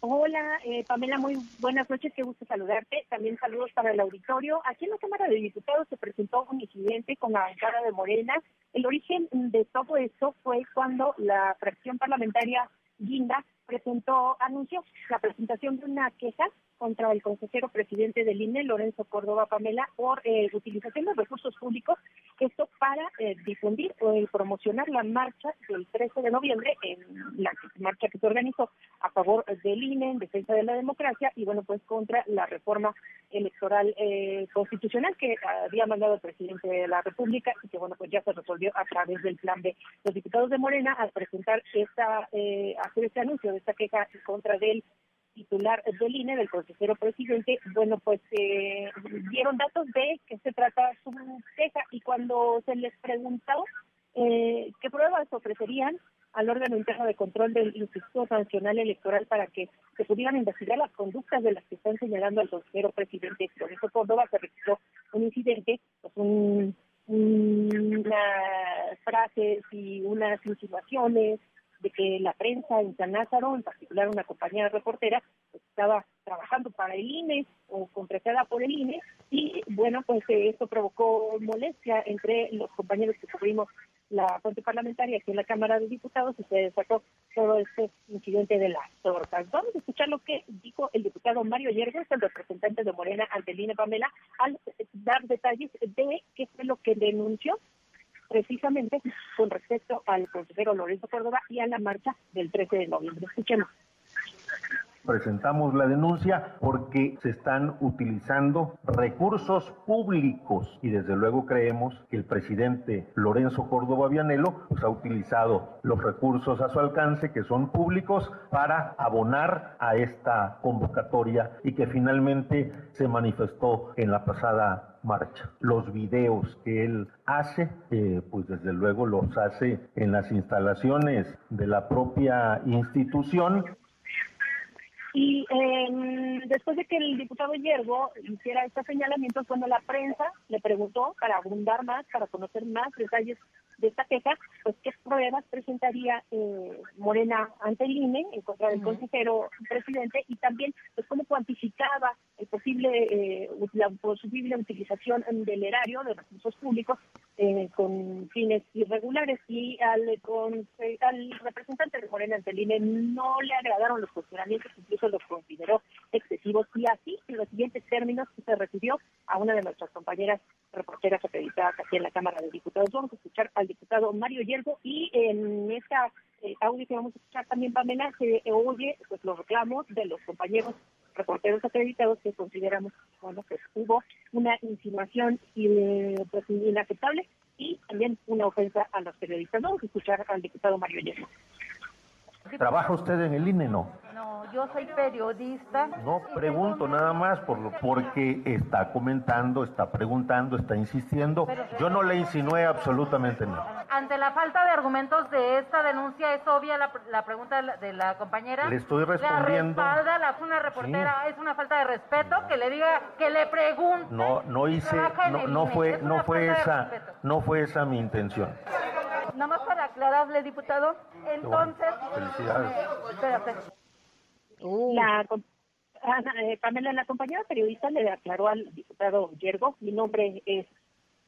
Hola, eh, Pamela, muy buenas noches, qué gusto saludarte. También saludos para el auditorio. Aquí en la Cámara de Diputados se presentó un incidente con la bancada de Morena. El origen de todo esto fue cuando la fracción parlamentaria Guinda presentó, anunció la presentación de una queja contra el consejero presidente del INE, Lorenzo Córdoba Pamela, por eh, utilización de recursos públicos, esto para eh, difundir o promocionar la marcha del 13 de noviembre, en la marcha que se organizó a favor del INE, en defensa de la democracia y, bueno, pues contra la reforma electoral eh, constitucional que había mandado el presidente de la República y que, bueno, pues ya se resolvió a través del plan de los diputados de Morena al presentar esta, hacer este anuncio de esta queja en contra del titular del INE, del consejero presidente, bueno, pues eh, dieron datos de que se trata su queja y cuando se les preguntó eh, qué pruebas ofrecerían al órgano interno de control del Instituto Nacional Electoral para que se pudieran investigar las conductas de las que están señalando al consejero presidente. Lorenzo Córdoba, se registró un incidente, pues un, unas frases y unas insinuaciones de que la prensa en San Lázaro, en particular una compañía reportera, estaba trabajando para el INE o contratada por el INE y bueno, pues eh, esto provocó molestia entre los compañeros que cubrimos la fuente parlamentaria aquí en la Cámara de Diputados y se desató todo este incidente de las tortas. Vamos a escuchar lo que dijo el diputado Mario Yerges, el representante de Morena ante el INE Pamela, al dar detalles de qué fue lo que denunció precisamente con respecto al consejero Lorenzo Córdoba y a la marcha del 13 de noviembre. Escuchemos. Presentamos la denuncia porque se están utilizando recursos públicos y desde luego creemos que el presidente Lorenzo Córdoba Vianelo pues, ha utilizado los recursos a su alcance que son públicos para abonar a esta convocatoria y que finalmente se manifestó en la pasada marcha. Los videos que él hace, eh, pues desde luego los hace en las instalaciones de la propia institución y eh, después de que el diputado Yergo hiciera estos señalamientos, cuando la prensa le preguntó para abundar más, para conocer más detalles de esta queja, pues qué pruebas presentaría eh, Morena ante el INE en contra del consejero presidente y también pues cómo cuantificaba el posible eh, la posible utilización del erario de recursos públicos eh, con fines irregulares y al, con, al representante de Morena ante el INE no le agradaron los cuestionamientos, incluso los consideró excesivos. Y así en los siguientes términos se refirió a una de nuestras compañeras reporteras acreditadas aquí en la Cámara de Diputados. Vamos a escuchar al diputado Mario Yergo y en esta eh, audio que vamos a escuchar también Pamela se oye pues los reclamos de los compañeros reporteros acreditados que consideramos bueno pues hubo una insinuación y, pues, inaceptable y también una ofensa a los periodistas. Vamos a escuchar al diputado Mario Yergo. ¿Trabaja usted en el INE? No. No, yo soy periodista. No pregunto nada más por lo, porque está comentando, está preguntando, está insistiendo. Yo no le insinué absolutamente nada. Ante la falta de argumentos de esta denuncia, ¿es obvia la, la pregunta de la, de la compañera? Le estoy respondiendo. La respalda, la, una reportera, es una falta de respeto que le diga, que le pregunte. No, no hice, no, no fue, no fue esa, no fue esa mi intención. Nada más para aclararle, diputado, entonces... Felicidades. Eh, espérate. La, eh, Pamela, la compañera periodista le aclaró al diputado Yergo, mi nombre es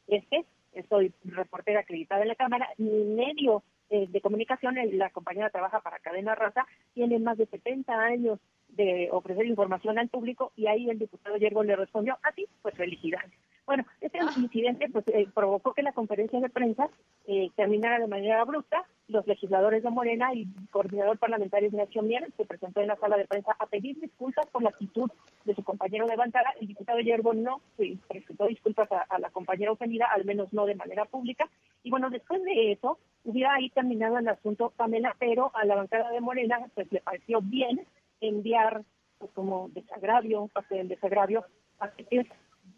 este, soy reportera acreditada en la Cámara, mi medio eh, de comunicación, la compañera trabaja para Cadena Raza, tiene más de 70 años de ofrecer información al público y ahí el diputado Yergo le respondió, así, pues felicidades. Bueno, este incidente pues eh, provocó que la conferencia de prensa eh, terminara de manera abrupta. Los legisladores de Morena y el coordinador parlamentario Ignacio Mier se presentó en la sala de prensa a pedir disculpas por la actitud de su compañero de bancada. El diputado Yergo no sí, presentó disculpas a, a la compañera ofendida, al menos no de manera pública. Y bueno, después de eso, hubiera ahí terminado el asunto Pamela, pero a la bancada de Morena pues le pareció bien enviar pues, como desagravio, parte del desagravio, paquetes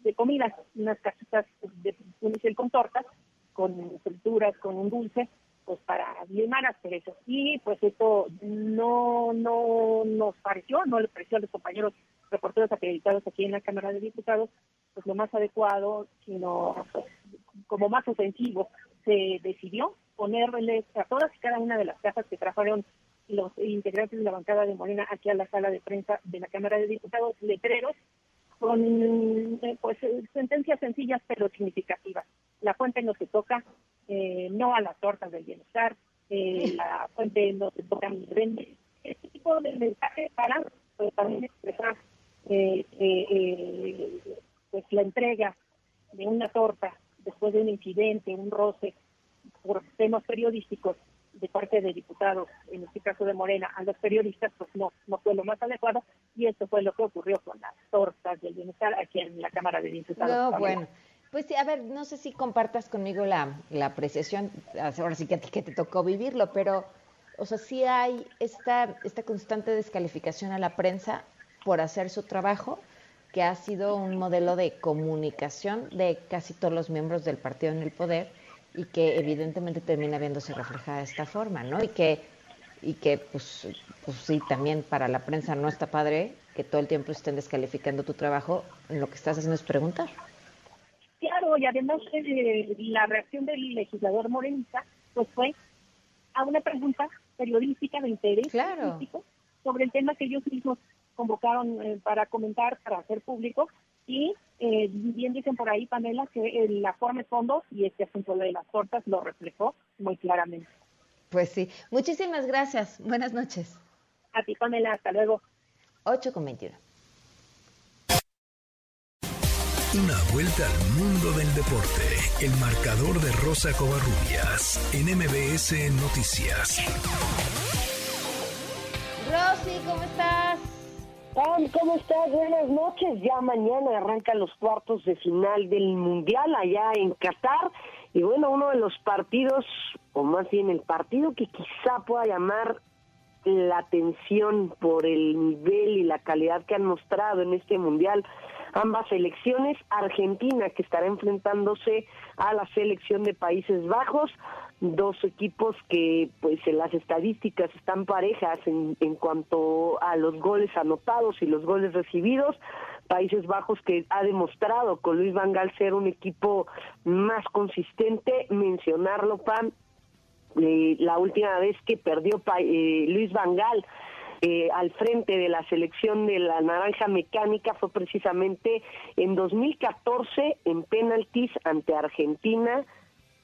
de comidas, unas casitas de unicel con tortas, con frituras, con un dulce, pues para limar asperezas. Y pues esto no, no nos pareció, no le pareció a los compañeros reporteros acreditados aquí en la Cámara de Diputados, pues lo más adecuado, sino pues, como más ofensivo, se decidió ponerles a todas y cada una de las cajas que trajeron los integrantes de la bancada de Morena aquí a la sala de prensa de la Cámara de Diputados, letreros con eh, pues sentencias sencillas pero significativas. La fuente no se toca, eh, no a las tortas del bienestar, eh, la fuente no se toca ni vende. Este tipo de mensajes para pues, también expresar pues la entrega de una torta después de un incidente, un roce por temas periodísticos de parte de diputados, en este caso de Morena, a los periodistas, pues no, no fue lo más adecuado y esto fue lo que ocurrió con las tortas del bienestar aquí en la Cámara de Diputados. No, bueno. Pues sí, a ver, no sé si compartas conmigo la, la apreciación, ahora sí que a ti que te tocó vivirlo, pero, o sea, sí hay esta, esta constante descalificación a la prensa por hacer su trabajo, que ha sido un modelo de comunicación de casi todos los miembros del partido en el poder, y que evidentemente termina viéndose reflejada de esta forma, ¿no? Y que, y que pues, pues sí, también para la prensa no está padre que todo el tiempo estén descalificando tu trabajo, lo que estás haciendo es preguntar. Claro, y además eh, la reacción del legislador morenista pues fue a una pregunta periodística de interés claro. sobre el tema que ellos mismos convocaron eh, para comentar, para hacer público, y eh, bien dicen por ahí, Pamela, que la forma es fondo y este asunto de las tortas lo reflejó muy claramente. Pues sí. Muchísimas gracias. Buenas noches. A ti, Pamela. Hasta luego. 8 con 21. Una vuelta al mundo del deporte. El marcador de Rosa Covarrubias en MBS Noticias. Rosy, ¿cómo estás? Pam, ¿cómo estás? Buenas noches. Ya mañana arrancan los cuartos de final del Mundial allá en Qatar. Y bueno, uno de los partidos, o más bien el partido que quizá pueda llamar la atención por el nivel y la calidad que han mostrado en este Mundial ambas selecciones. Argentina, que estará enfrentándose a la selección de Países Bajos dos equipos que pues en las estadísticas están parejas en, en cuanto a los goles anotados y los goles recibidos. Países Bajos que ha demostrado con Luis Van Gaal ser un equipo más consistente, mencionarlo, Pam, eh, la última vez que perdió eh, Luis Van Gaal eh, al frente de la selección de la naranja mecánica fue precisamente en 2014 en penaltis ante Argentina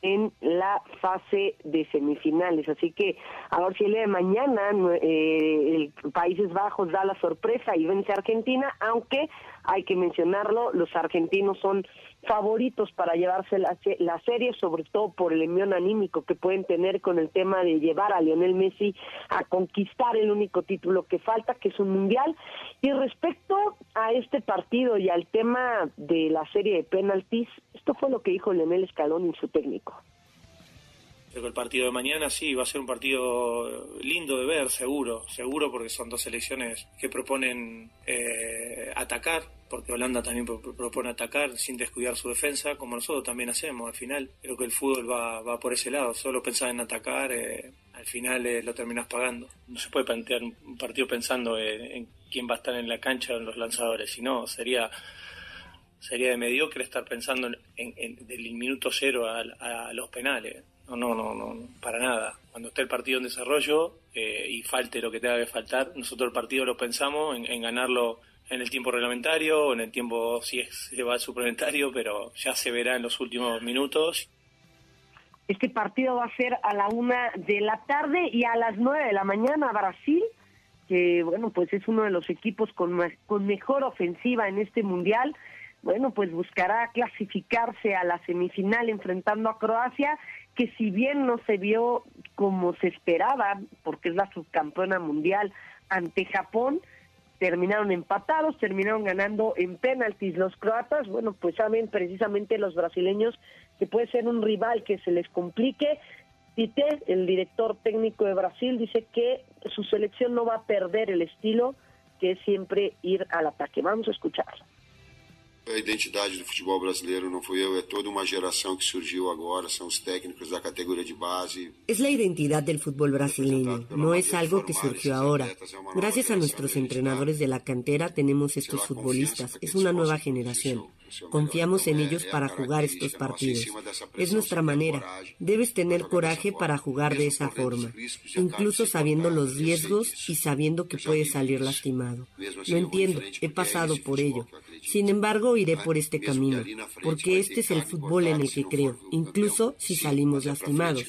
en la fase de semifinales. Así que a ver si el día de mañana eh, el Países Bajos da la sorpresa y vence a Argentina, aunque hay que mencionarlo, los argentinos son favoritos para llevarse la, serie, sobre todo por el envión anímico que pueden tener con el tema de llevar a Lionel Messi a conquistar el único título que falta, que es un mundial. Y respecto a este partido y al tema de la serie de penaltis, esto fue lo que dijo Lionel Scaloni, su técnico. Creo que el partido de mañana sí va a ser un partido lindo de ver, seguro, seguro, porque son dos selecciones que proponen eh, atacar, porque Holanda también propone atacar sin descuidar su defensa, como nosotros también hacemos al final. Creo que el fútbol va, va por ese lado, solo pensar en atacar, eh, al final eh, lo terminas pagando. No se puede plantear un partido pensando en quién va a estar en la cancha o en los lanzadores, sino sería sería de mediocre estar pensando en, del minuto cero a los penales. No, no, no, para nada. Cuando esté el partido en desarrollo eh, y falte lo que tenga que faltar, nosotros el partido lo pensamos en, ganarlo en el tiempo reglamentario o en el tiempo si es, se va al suplementario, pero ya se verá en los últimos minutos. Este partido va a ser a la una de la tarde y a las nueve de la mañana Brasil, que bueno, pues es uno de los equipos con, con mejor ofensiva en este mundial bueno, pues buscará clasificarse a la semifinal enfrentando a Croacia, que si bien no se vio como se esperaba, porque es la subcampeona mundial ante Japón, terminaron empatados, terminaron ganando en penaltis los croatas, bueno, pues saben precisamente los brasileños que puede ser un rival que se les complique. Tite, el director técnico de Brasil, dice que su selección no va a perder el estilo, que es siempre ir al ataque. Vamos a escucharlo. A identidade do futebol brasileiro não fui eu, é toda uma geração que surgiu agora, são os técnicos da categoría de base. Es la identidad del fútbol brasileño, no es algo que surgió ahora. Gracias a nuestros entrenadores de la cantera tenemos estos futbolistas, es una nueva generación. Confiamos en ellos para jugar estos partidos. Es nuestra manera. Debes tener coraje para jugar de esa forma, incluso sabiendo los riesgos y sabiendo que puedes salir lastimado. Lo entiendo, he pasado por ello. Sin embargo, iré por este camino, porque este es el fútbol en el que creo, incluso si salimos lastimados,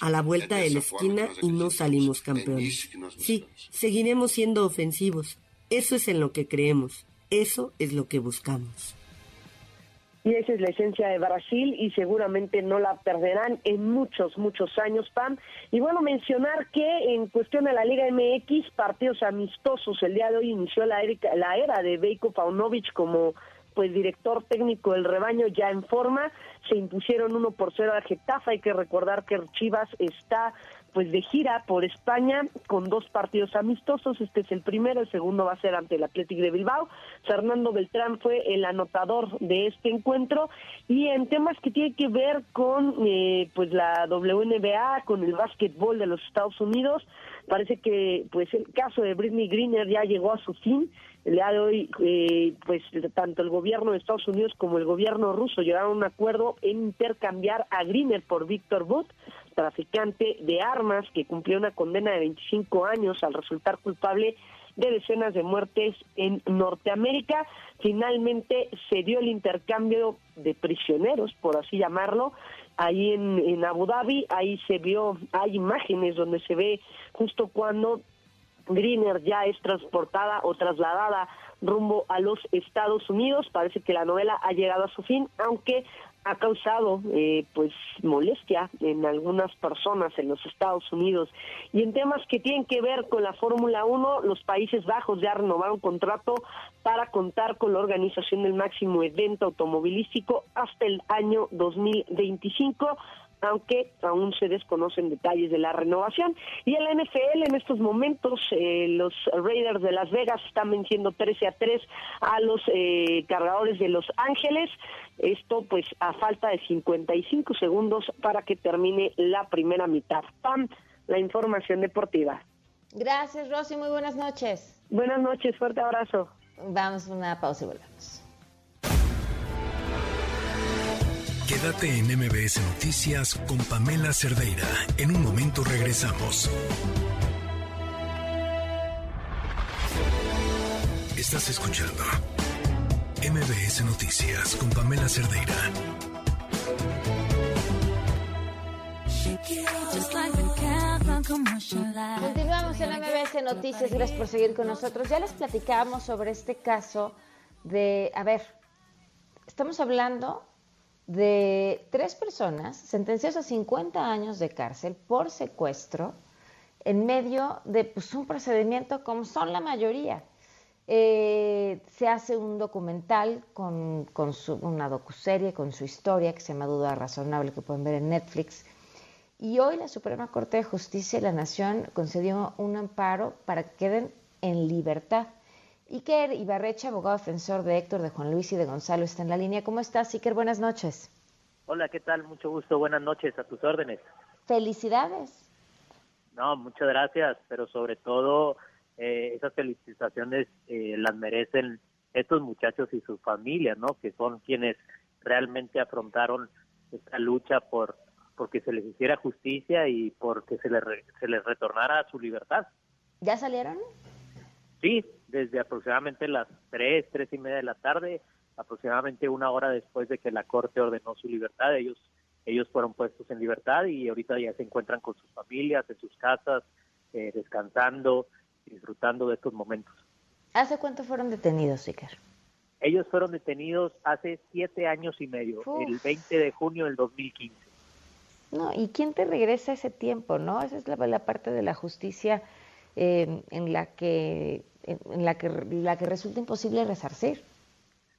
a la vuelta de la esquina y no salimos campeones. Sí, seguiremos siendo ofensivos. Eso es en lo que creemos. Eso es lo que buscamos. Y esa es la esencia de Brasil y seguramente no la perderán en muchos, muchos años, Pam. Y bueno, mencionar que en cuestión de la Liga MX, partidos amistosos, el día de hoy inició la, la era de Beiko Paunovic como pues director técnico del rebaño ya en forma, se impusieron uno por cero a Getafe, hay que recordar que Chivas está pues de gira por España con dos partidos amistosos. Este es el primero, el segundo va a ser ante el Athletic de Bilbao. Fernando Beltrán fue el anotador de este encuentro y en temas que tienen que ver con eh, pues la WNBA, con el básquetbol de los Estados Unidos, parece que pues el caso de Britney Greener ya llegó a su fin. El día de hoy, eh, pues tanto el gobierno de Estados Unidos como el gobierno ruso llegaron a un acuerdo en intercambiar a Greener por Víctor Butt traficante de armas que cumplió una condena de 25 años al resultar culpable de decenas de muertes en Norteamérica. Finalmente se dio el intercambio de prisioneros, por así llamarlo, ahí en, en Abu Dhabi. Ahí se vio, hay imágenes donde se ve justo cuando Greener ya es transportada o trasladada rumbo a los Estados Unidos. Parece que la novela ha llegado a su fin, aunque ha causado eh, pues molestia en algunas personas en los Estados Unidos. Y en temas que tienen que ver con la Fórmula 1 los Países Bajos ya renovaron contrato para contar con la organización del máximo evento automovilístico hasta el año 2025 aunque aún se desconocen detalles de la renovación. Y en la NFL en estos momentos eh, los Raiders de Las Vegas están venciendo 13 a 3 a los eh, cargadores de Los Ángeles. Esto pues a falta de 55 segundos para que termine la primera mitad. Pam, la información deportiva. Gracias, Rosy. Muy buenas noches. Buenas noches, fuerte abrazo. Vamos a una pausa y volvemos. Quédate en MBS Noticias con Pamela Cerdeira. En un momento regresamos. Estás escuchando MBS Noticias con Pamela Cerdeira. Continuamos en MBS Noticias. Gracias por seguir con nosotros. Ya les platicábamos sobre este caso de, a ver, estamos hablando de tres personas sentenciadas a 50 años de cárcel por secuestro en medio de pues, un procedimiento como son la mayoría. Eh, se hace un documental con, con su, una docuserie con su historia que se llama Duda Razonable que pueden ver en Netflix. Y hoy la Suprema Corte de Justicia de la Nación concedió un amparo para que queden en libertad. Iker Ibarreche, abogado defensor de Héctor, de Juan Luis y de Gonzalo, está en la línea. ¿Cómo estás, Iker? Buenas noches. Hola, ¿qué tal? Mucho gusto. Buenas noches. A tus órdenes. Felicidades. No, muchas gracias, pero sobre todo eh, esas felicitaciones eh, las merecen estos muchachos y sus familias, ¿no? Que son quienes realmente afrontaron esta lucha por porque se les hiciera justicia y porque se les, se les retornara su libertad. ¿Ya salieron? Sí, desde aproximadamente las tres, tres y media de la tarde, aproximadamente una hora después de que la Corte ordenó su libertad, ellos, ellos fueron puestos en libertad y ahorita ya se encuentran con sus familias, en sus casas, eh, descansando, disfrutando de estos momentos. ¿Hace cuánto fueron detenidos, Iker? Ellos fueron detenidos hace siete años y medio, el 20 de junio del 2015. No, ¿y quién te regresa ese tiempo, no? Esa es la, parte de la justicia eh, en la que en la que la que resulta imposible resarcir.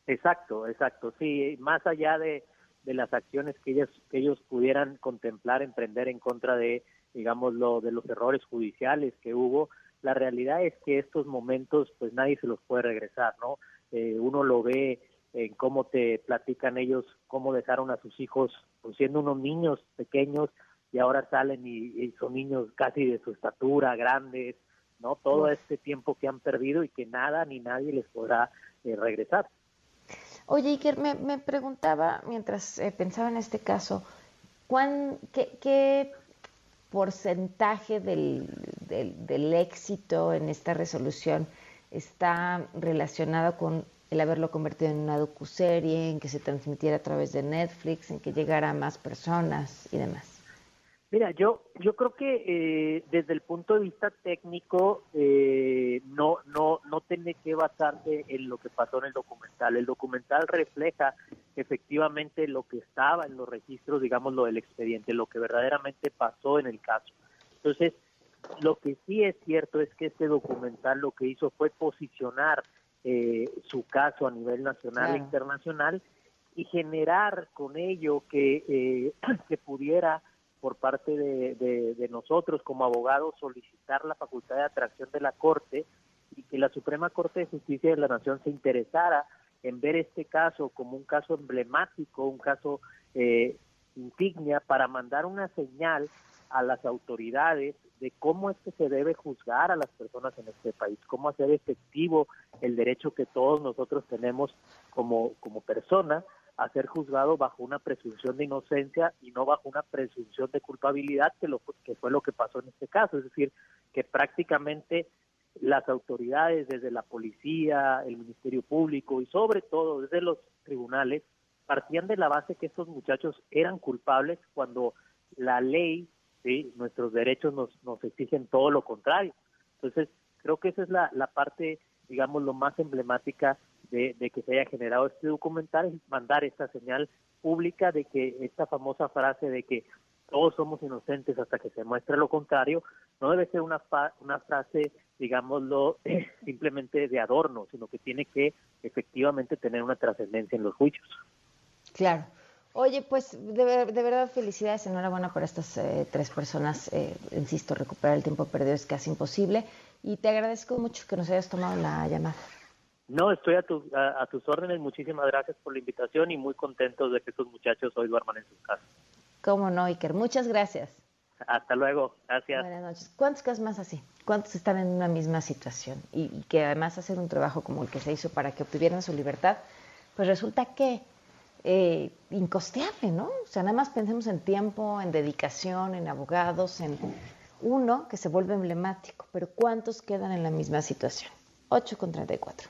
Exacto, exacto. Sí, más allá de, de las acciones que ellos que ellos pudieran contemplar, emprender en contra de, digamos, lo, de los errores judiciales que hubo, la realidad es que estos momentos, pues nadie se los puede regresar, ¿no? Eh, uno lo ve en cómo te platican ellos, cómo dejaron a sus hijos pues, siendo unos niños pequeños y ahora salen y, son niños casi de su estatura, grandes, ¿no? Todo este tiempo que han perdido y que nada ni nadie les podrá eh, regresar. Oye, Iker, me, me preguntaba mientras eh, pensaba en este caso, ¿cuán, qué, qué porcentaje del, del, del, éxito en esta resolución está relacionado con el haberlo convertido en una docuserie, en que se transmitiera a través de Netflix, en que llegara a más personas y demás? Mira, yo yo creo que eh, desde el punto de vista técnico eh, no no no tiene que basarse en lo que pasó en el documental. El documental refleja efectivamente lo que estaba en los registros, digamos, lo del expediente, lo que verdaderamente pasó en el caso. Entonces, lo que sí es cierto es que este documental lo que hizo fue posicionar eh, su caso a nivel nacional e internacional y generar con ello que, eh, que pudiera por parte de, de, nosotros como abogados solicitar la facultad de atracción de la Corte y que la Suprema Corte de Justicia de la Nación se interesara en ver este caso como un caso emblemático, un caso eh, insignia para mandar una señal a las autoridades de cómo es que se debe juzgar a las personas en este país, cómo hacer efectivo el derecho que todos nosotros tenemos como, como personas a ser juzgado bajo una presunción de inocencia y no bajo una presunción de culpabilidad, que, lo, que fue lo que pasó en este caso. Es decir, que prácticamente las autoridades, desde la policía, el Ministerio Público y sobre todo desde los tribunales, partían de la base que estos muchachos eran culpables cuando la ley ¿sí? nuestros derechos nos, nos exigen todo lo contrario. Entonces, creo que esa es la, la parte, digamos, lo más emblemática de, que se haya generado este documental, es mandar esta señal pública de que esta famosa frase de que todos somos inocentes hasta que se muestre lo contrario, no debe ser una, una frase, digámoslo, simplemente de adorno, sino que tiene que efectivamente tener una trascendencia en los juicios. Claro. Oye, pues de, de, verdad felicidades, enhorabuena por estas eh, tres personas. Eh, insisto, recuperar el tiempo perdido es casi imposible y te agradezco mucho que nos hayas tomado la llamada. No, estoy a, tu, a, tus órdenes. Muchísimas gracias por la invitación y muy contentos de que estos muchachos hoy duerman en sus casas. Cómo no, Iker. Muchas gracias. Hasta luego. Gracias. Buenas noches. ¿Cuántos casos más así? ¿Cuántos están en una misma situación? Y, y que además hacen un trabajo como el que se hizo para que obtuvieran su libertad, pues resulta que eh, incosteable, ¿no? O sea, nada más pensemos en tiempo, en dedicación, en abogados, en uno que se vuelve emblemático, pero ¿cuántos quedan en la misma situación? 8 con 34.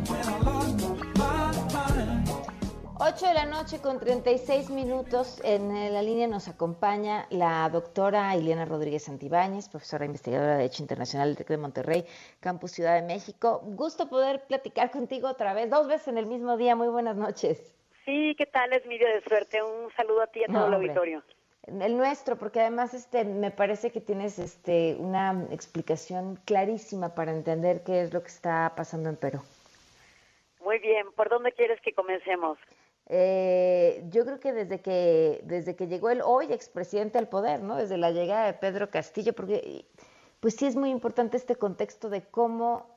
8 de la noche con 36 minutos. En la línea nos acompaña la doctora Ileana Rodríguez Santibáñez, profesora investigadora de Derecho Internacional del TEC de Monterrey, Campus Ciudad de México. Gusto poder platicar contigo otra vez, dos veces en el mismo día. Muy buenas noches. Sí, ¿qué tal? Es mi día de suerte. Un saludo a ti y a todo el auditorio el nuestro, porque además este me parece que tienes este una explicación clarísima para entender qué es lo que está pasando en Perú. Muy bien, ¿por dónde quieres que comencemos? Eh, yo creo que desde que desde que llegó el hoy expresidente al poder, ¿no? Desde la llegada de Pedro Castillo, porque pues sí es muy importante este contexto de cómo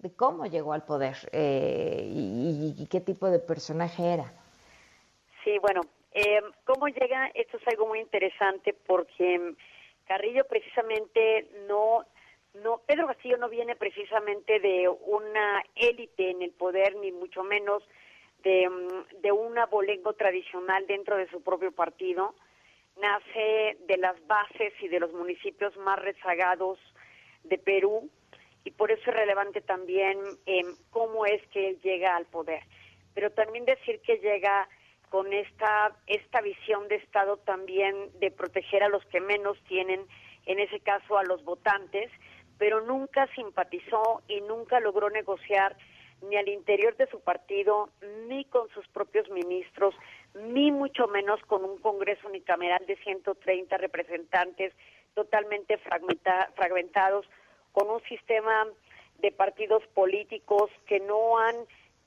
de cómo llegó al poder eh, y, qué tipo de personaje era. Sí, bueno, eh, ¿Cómo llega? Esto es algo muy interesante porque Carrillo precisamente no, no, Pedro Castillo no viene precisamente de una élite en el poder, ni mucho menos de, mm, de un abolengo tradicional dentro de su propio partido. Nace de las bases y de los municipios más rezagados de Perú y por eso es relevante también eh, cómo es que él llega al poder. Pero también decir que llega con esta, esta visión de Estado también de proteger a los que menos tienen, en ese caso a los votantes, pero nunca simpatizó y nunca logró negociar ni al interior de su partido, ni con sus propios ministros, ni mucho menos con un Congreso unicameral de 130 representantes totalmente fragmentados, con un sistema de partidos políticos que no han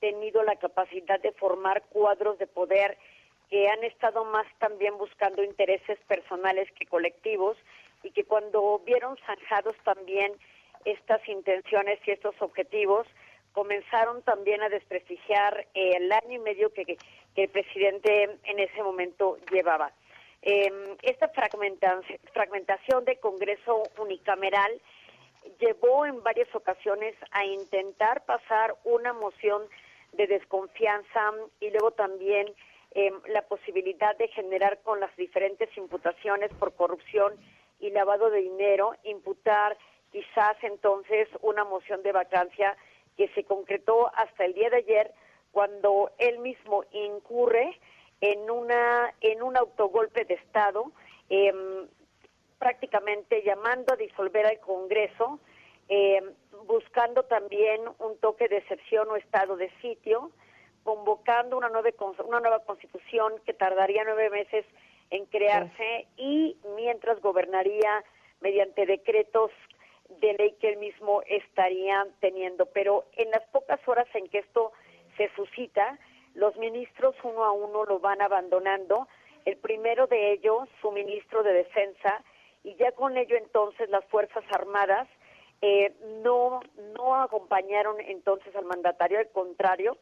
tenido la capacidad de formar cuadros de poder que han estado más también buscando intereses personales que colectivos y que cuando vieron zanjados también estas intenciones y estos objetivos, comenzaron también a desprestigiar el año y medio que, que, el presidente en ese momento llevaba. Eh, esta fragmentación, del Congreso unicameral llevó en varias ocasiones a intentar pasar una moción de desconfianza y luego también eh, la posibilidad de generar con las diferentes imputaciones por corrupción y lavado de dinero, imputar quizás entonces una moción de vacancia que se concretó hasta el día de ayer cuando él mismo incurre en una en un autogolpe de estado em, prácticamente llamando a disolver al Congreso eh, buscando también un toque de excepción o estado de sitio, convocando una nueva, una nueva constitución que tardaría nueve meses en crearse y mientras gobernaría mediante decretos de ley que él mismo estaría teniendo. Pero en las pocas horas en que esto se suscita, los ministros uno a uno lo van abandonando. El primero de ellos, su ministro de Defensa, y ya con ello entonces las Fuerzas Armadas eh, no, no acompañaron entonces al mandatario, al contrario,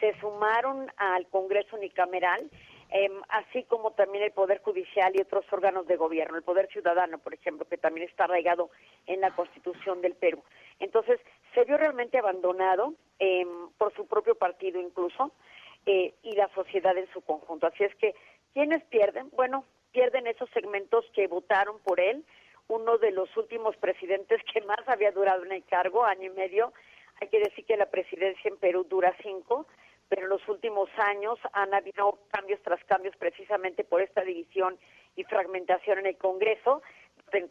se sumaron al Congreso unicameral, eh, así como también el Poder Judicial y otros órganos de gobierno, el Poder Ciudadano, por ejemplo, que también está arraigado en la Constitución del Perú. Entonces, se vio realmente abandonado eh, por su propio partido incluso eh, y la sociedad en su conjunto. Así es que, ¿quiénes pierden? Bueno, pierden esos segmentos que votaron por él, uno de los últimos presidentes que más había durado en el cargo, año y medio. Hay que decir que la presidencia en Perú dura cinco, pero en los últimos años han habido cambios tras cambios precisamente por esta división y fragmentación en el Congreso,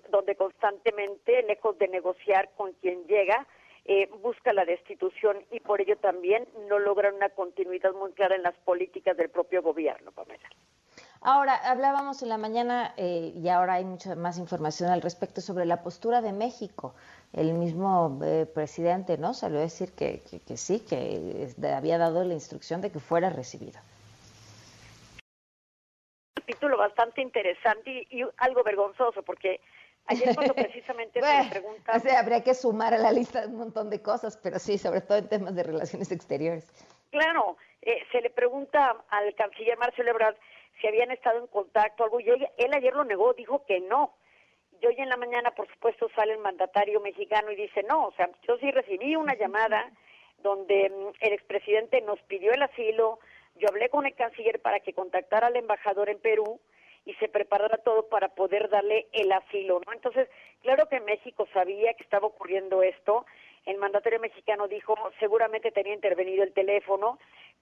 donde constantemente, lejos de negociar con quien llega, eh, busca la destitución y por ello también no logran una continuidad muy clara en las políticas del propio gobierno, Pamela. Ahora, hablábamos en la mañana eh, y ahora hay mucha más información al respecto sobre la postura de México. El mismo eh, presidente, ¿no? Salió a decir que, que, sí, que había dado la instrucción de que fuera recibido. Un título bastante interesante y, algo vergonzoso, porque ayer cuando precisamente se le pregunta... O sea, habría que sumar a la lista un montón de cosas, pero sí, sobre todo en temas de relaciones exteriores. Claro, eh, se le pregunta al canciller Marcelo Ebrard si habían estado en contacto, algo, y él, ayer lo negó, dijo que no. Y hoy en la mañana, por supuesto, sale el mandatario mexicano y dice, no, o sea, yo sí recibí una llamada donde mm, el expresidente nos pidió el asilo, yo hablé con el canciller para que contactara al embajador en Perú y se preparara todo para poder darle el asilo, ¿no? Entonces, claro que México sabía que estaba ocurriendo esto, el mandatario mexicano dijo seguramente tenía intervenido el teléfono,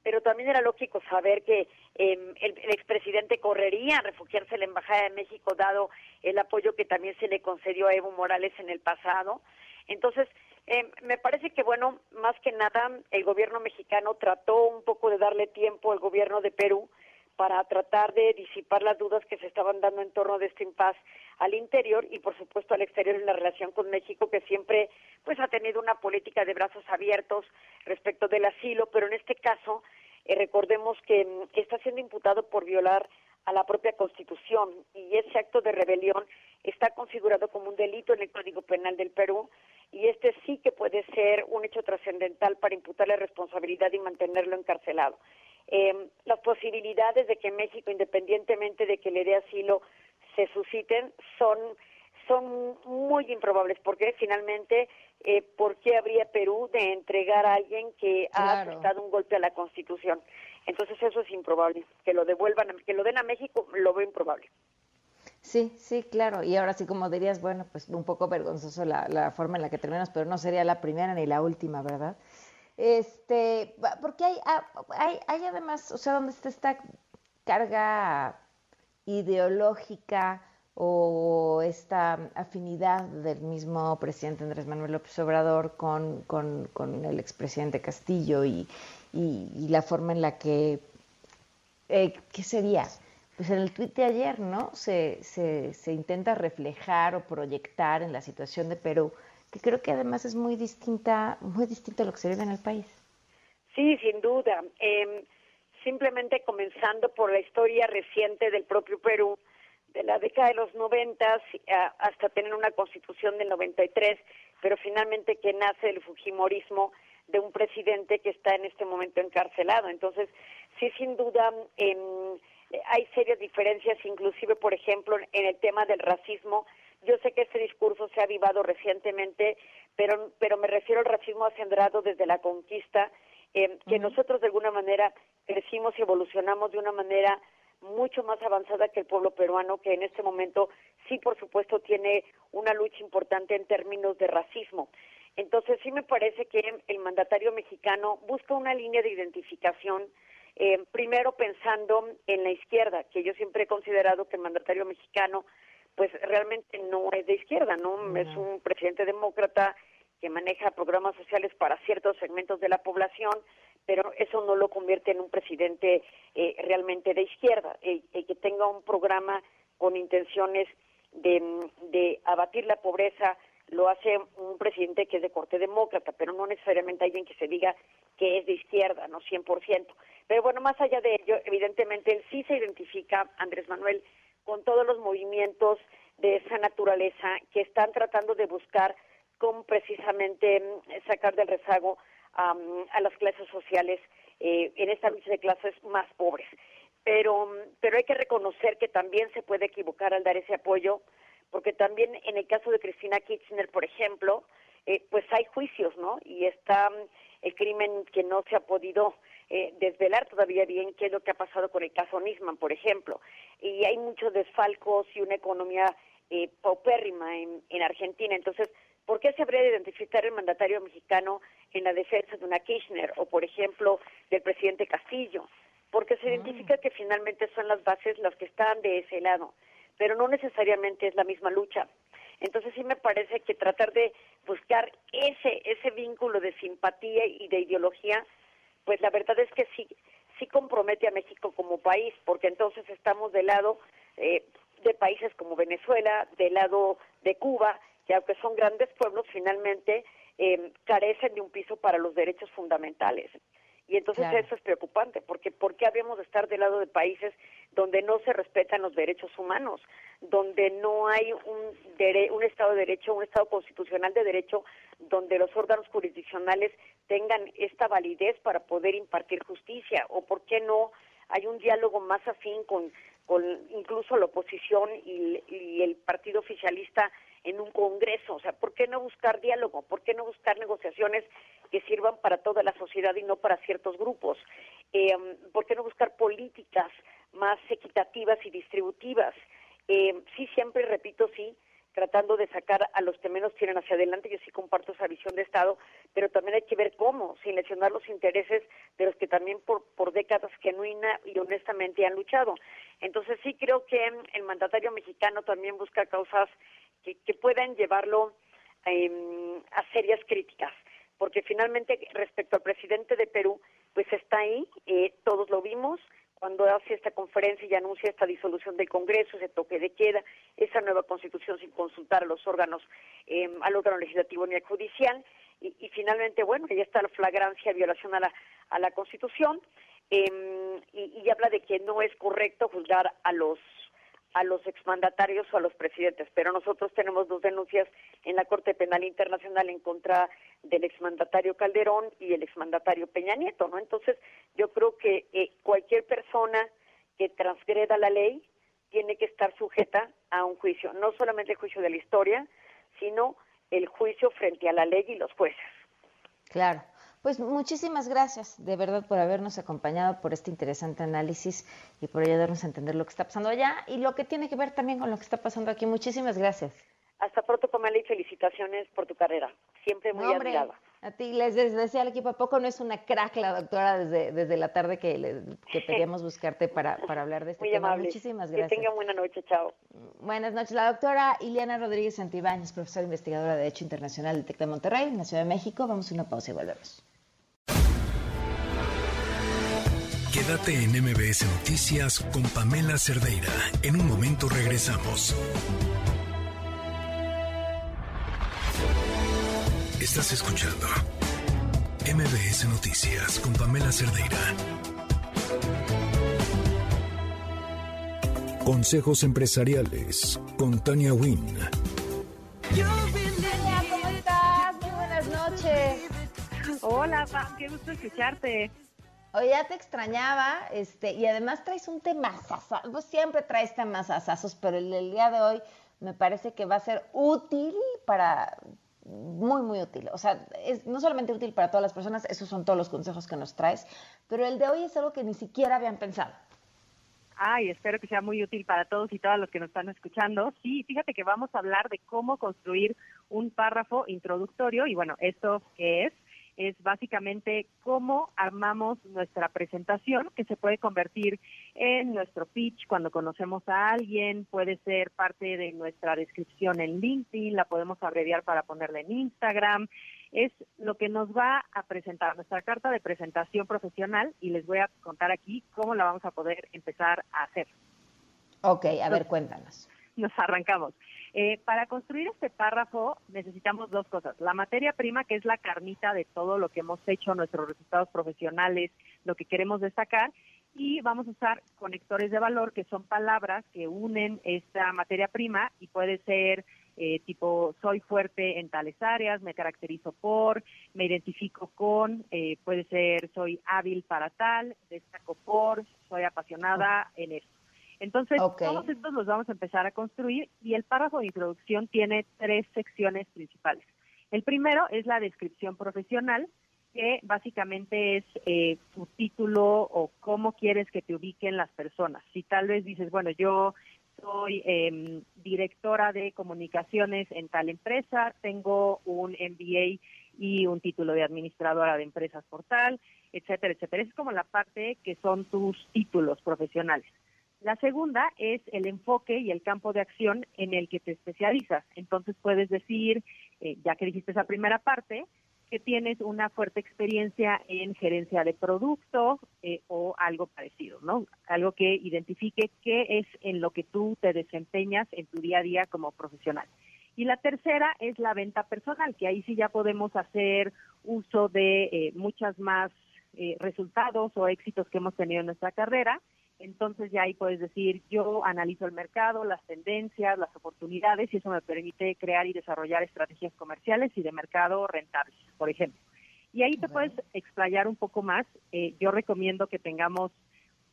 pero también era lógico saber que em, el, expresidente correría a refugiarse en la Embajada de México, dado el apoyo que también se le concedió a Evo Morales en el pasado. Entonces, em, me parece que, bueno, más que nada, el gobierno mexicano trató un poco de darle tiempo al gobierno de Perú para tratar de disipar las dudas que se estaban dando en torno de este impas al interior y por supuesto al exterior en la relación con México que siempre pues ha tenido una política de brazos abiertos respecto del asilo, pero en este caso eh, recordemos que mm, está siendo imputado por violar a la propia Constitución y ese acto de rebelión está configurado como un delito en el Código Penal del Perú y este sí que puede ser un hecho trascendental para imputarle responsabilidad y mantenerlo encarcelado. Eh, las posibilidades de que México, independientemente de que le dé asilo, se susciten son son muy improbables porque finalmente eh, ¿por qué habría Perú de entregar a alguien que ha dado un golpe a la Constitución? Entonces eso es improbable. Que lo devuelvan, que lo den a México, lo veo improbable. Sí, sí, claro. Y ahora sí, como dirías, bueno, pues un poco vergonzoso la, la forma en la que terminas, pero no sería la primera ni la última, ¿verdad? Este, porque hay, ah, hay, hay además, o sea, donde está esta carga ideológica o esta afinidad del mismo presidente Andrés Manuel López Obrador con, con, el expresidente Castillo y, y, la forma en la que, eh, ¿qué sería? Pues en el tuit de ayer, ¿no? Se, se, se intenta reflejar o proyectar en la situación de Perú que creo que además es muy distinta, muy distinto a lo que se vive en el país. Sí, sin duda. Em, simplemente comenzando por la historia reciente del propio Perú, de la década de los noventas hasta tener una constitución del 93, pero finalmente que nace el fujimorismo de un presidente que está en este momento encarcelado. Entonces, sí, sin duda, em, hay serias diferencias, inclusive, por ejemplo, en el tema del racismo, yo sé que este discurso se ha avivado recientemente, pero, pero me refiero al racismo acendrado desde la conquista, eh, que nosotros de alguna manera crecimos y evolucionamos de una manera mucho más avanzada que el pueblo peruano, que en este momento sí, por supuesto, tiene una lucha importante en términos de racismo. Entonces, sí me parece que el mandatario mexicano busca una línea de identificación, eh, primero pensando en la izquierda, que yo siempre he considerado que el mandatario mexicano pues realmente no es de izquierda, ¿no? Es un presidente demócrata que maneja programas sociales para ciertos segmentos de la población, pero eso no lo convierte en un presidente eh, realmente de izquierda, eh, que tenga un programa con intenciones de, de abatir la pobreza, lo hace un presidente que es de corte demócrata, pero no necesariamente alguien que se diga que es de izquierda, no 100%. Pero bueno, más allá de ello, evidentemente él sí se identifica, Andrés Manuel, con todos los movimientos de esa naturaleza que están tratando de buscar cómo precisamente mm, sacar del rezago a las clases sociales eh, en esta lucha de clases más pobres. Pero, mm, pero hay que reconocer que también se puede equivocar al dar ese apoyo, porque también en el caso de Cristina Kirchner, por ejemplo, eh, pues hay juicios, ¿no? Y está mm, el crimen que no se ha podido eh, desvelar todavía bien qué es lo que ha pasado con el caso Nisman, por ejemplo. Y hay muchos desfalcos y una economía eh, paupérrima en Argentina. Entonces, ¿por qué se habría de identificar el mandatario mexicano en la defensa de una Kirchner o, por ejemplo, del presidente Castillo? Porque se ah. identifica que finalmente son las bases las que están de ese lado, pero no necesariamente es la misma lucha. Entonces sí me parece que tratar de buscar ese ese vínculo de simpatía y de ideología, pues la verdad es que sí sí compromete a México como país, porque entonces estamos del lado eh, de países como Venezuela, del lado de Cuba, que aunque son grandes pueblos, finalmente eh, carecen de un piso para los derechos fundamentales. Y entonces Claro. eso es preocupante, porque ¿por qué habíamos de estar del lado de países donde no se respetan los derechos humanos, donde no hay un, dere- un Estado de Derecho, un Estado constitucional de derecho, donde los órganos jurisdiccionales tengan esta validez para poder impartir justicia? ¿O por qué no hay un diálogo más afín con, con incluso la oposición y, y el partido oficialista en un congreso? O sea, ¿por qué no buscar diálogo? ¿Por qué no buscar negociaciones que sirvan para toda la sociedad y no para ciertos grupos? Eh, ¿Por qué no buscar políticas más equitativas y distributivas? Eh, sí, siempre repito, sí, tratando de sacar a los que menos tienen hacia adelante. Yo sí comparto esa visión de Estado, pero también hay que ver cómo, sin lesionar los intereses de los que también por, por décadas genuina y honestamente han luchado. Entonces sí creo que el mandatario mexicano también busca causas que, que puedan llevarlo em, a serias críticas, porque finalmente respecto al presidente de Perú, pues está ahí, eh, todos lo vimos, cuando hace esta conferencia y anuncia esta disolución del Congreso, ese toque de queda, esa nueva constitución sin consultar a los órganos, eh, al órgano legislativo ni al judicial, y, y finalmente, bueno, ya está la flagrancia violación a la, a la Constitución, eh, y, habla de que no es correcto juzgar a los a los exmandatarios o a los presidentes, pero nosotros tenemos dos denuncias en la Corte Penal Internacional en contra del exmandatario Calderón y el exmandatario Peña Nieto, ¿no? Entonces, yo creo que eh, cualquier persona que transgreda la ley tiene que estar sujeta a un juicio, no solamente el juicio de la historia, sino el juicio frente a la ley y los jueces. Claro. Pues muchísimas gracias, de verdad, por habernos acompañado, por este interesante análisis y por ayudarnos a entender lo que está pasando allá y lo que tiene que ver también con lo que está pasando aquí. Muchísimas gracias. Hasta pronto, Pamela, y felicitaciones por tu carrera. Siempre muy No, hombre, admirada. A ti les decía al equipo, ¿a poco no es una crack la doctora desde, desde la tarde que, le- que pedíamos buscarte para, para hablar de este Muy tema? amable. Muchísimas Que gracias. tengan buena noche, chao. Buenas noches. La doctora Ileana Rodríguez Santibáñez, profesora investigadora de Derecho Internacional del TEC de Monterrey, en la Ciudad de México. Vamos a una pausa y volvemos. Quédate en MBS Noticias con Pamela Cerdeira. En un momento regresamos. Estás escuchando MBS Noticias con Pamela Cerdeira. Consejos empresariales con Tania Wynn. Hola, ¿cómo estás? Muy buenas noches. Hola, Pam, qué gusto escucharte. Oye, ya te extrañaba, este, y además traes un tema pues siempre traes temas asazos, pero el del día de hoy me parece que va a ser útil para, muy, muy útil. O sea, es no solamente útil para todas las personas, esos son todos los consejos que nos traes, pero el de hoy es algo que ni siquiera habían pensado. Ay, espero que sea muy útil para todos y todas los que nos están escuchando. Sí, fíjate que vamos a hablar de cómo construir un párrafo introductorio y bueno, ¿esto qué es? Es básicamente cómo armamos nuestra presentación que se puede convertir en nuestro pitch cuando conocemos a alguien, puede ser parte de nuestra descripción en LinkedIn, la podemos abreviar para ponerla en Instagram, es lo que nos va a presentar nuestra carta de presentación profesional y les voy a contar aquí cómo la vamos a poder empezar a hacer. Ok, a ver, cuéntanos. Nos arrancamos. Eh, para construir este párrafo necesitamos dos cosas. La materia prima, que es la carnita de todo lo que hemos hecho, nuestros resultados profesionales, lo que queremos destacar, y vamos a usar conectores de valor, que son palabras que unen esta materia prima y puede ser eh, tipo soy fuerte en tales áreas, me caracterizo por, me identifico con, eh, puede ser soy hábil para tal, destaco por, soy apasionada en esto. Entonces, todos estos los vamos a empezar a construir y el párrafo de introducción tiene tres secciones principales. El primero es la descripción profesional, que básicamente es eh, tu título o cómo quieres que te ubiquen las personas. Si tal vez dices, bueno, yo soy em, directora de comunicaciones en tal empresa, tengo un MBA y un título de administradora de empresas por tal, etcétera, etcétera. Es como la parte que son tus títulos profesionales. La segunda es el enfoque y el campo de acción en el que te especializas. Entonces puedes decir, eh, ya que dijiste esa primera parte, que tienes una fuerte experiencia en gerencia de producto eh, o algo parecido, ¿no? Algo que identifique qué es en lo que tú te desempeñas en tu día a día como profesional. Y la tercera es la venta personal, que ahí sí ya podemos hacer uso de eh, muchas más eh, resultados o éxitos que hemos tenido en nuestra carrera. Entonces ya ahí puedes decir, yo analizo el mercado, las tendencias, las oportunidades y eso me permite crear y desarrollar estrategias comerciales y de mercado rentables, por ejemplo. Y ahí te puedes explayar un poco más. Eh, yo recomiendo que tengamos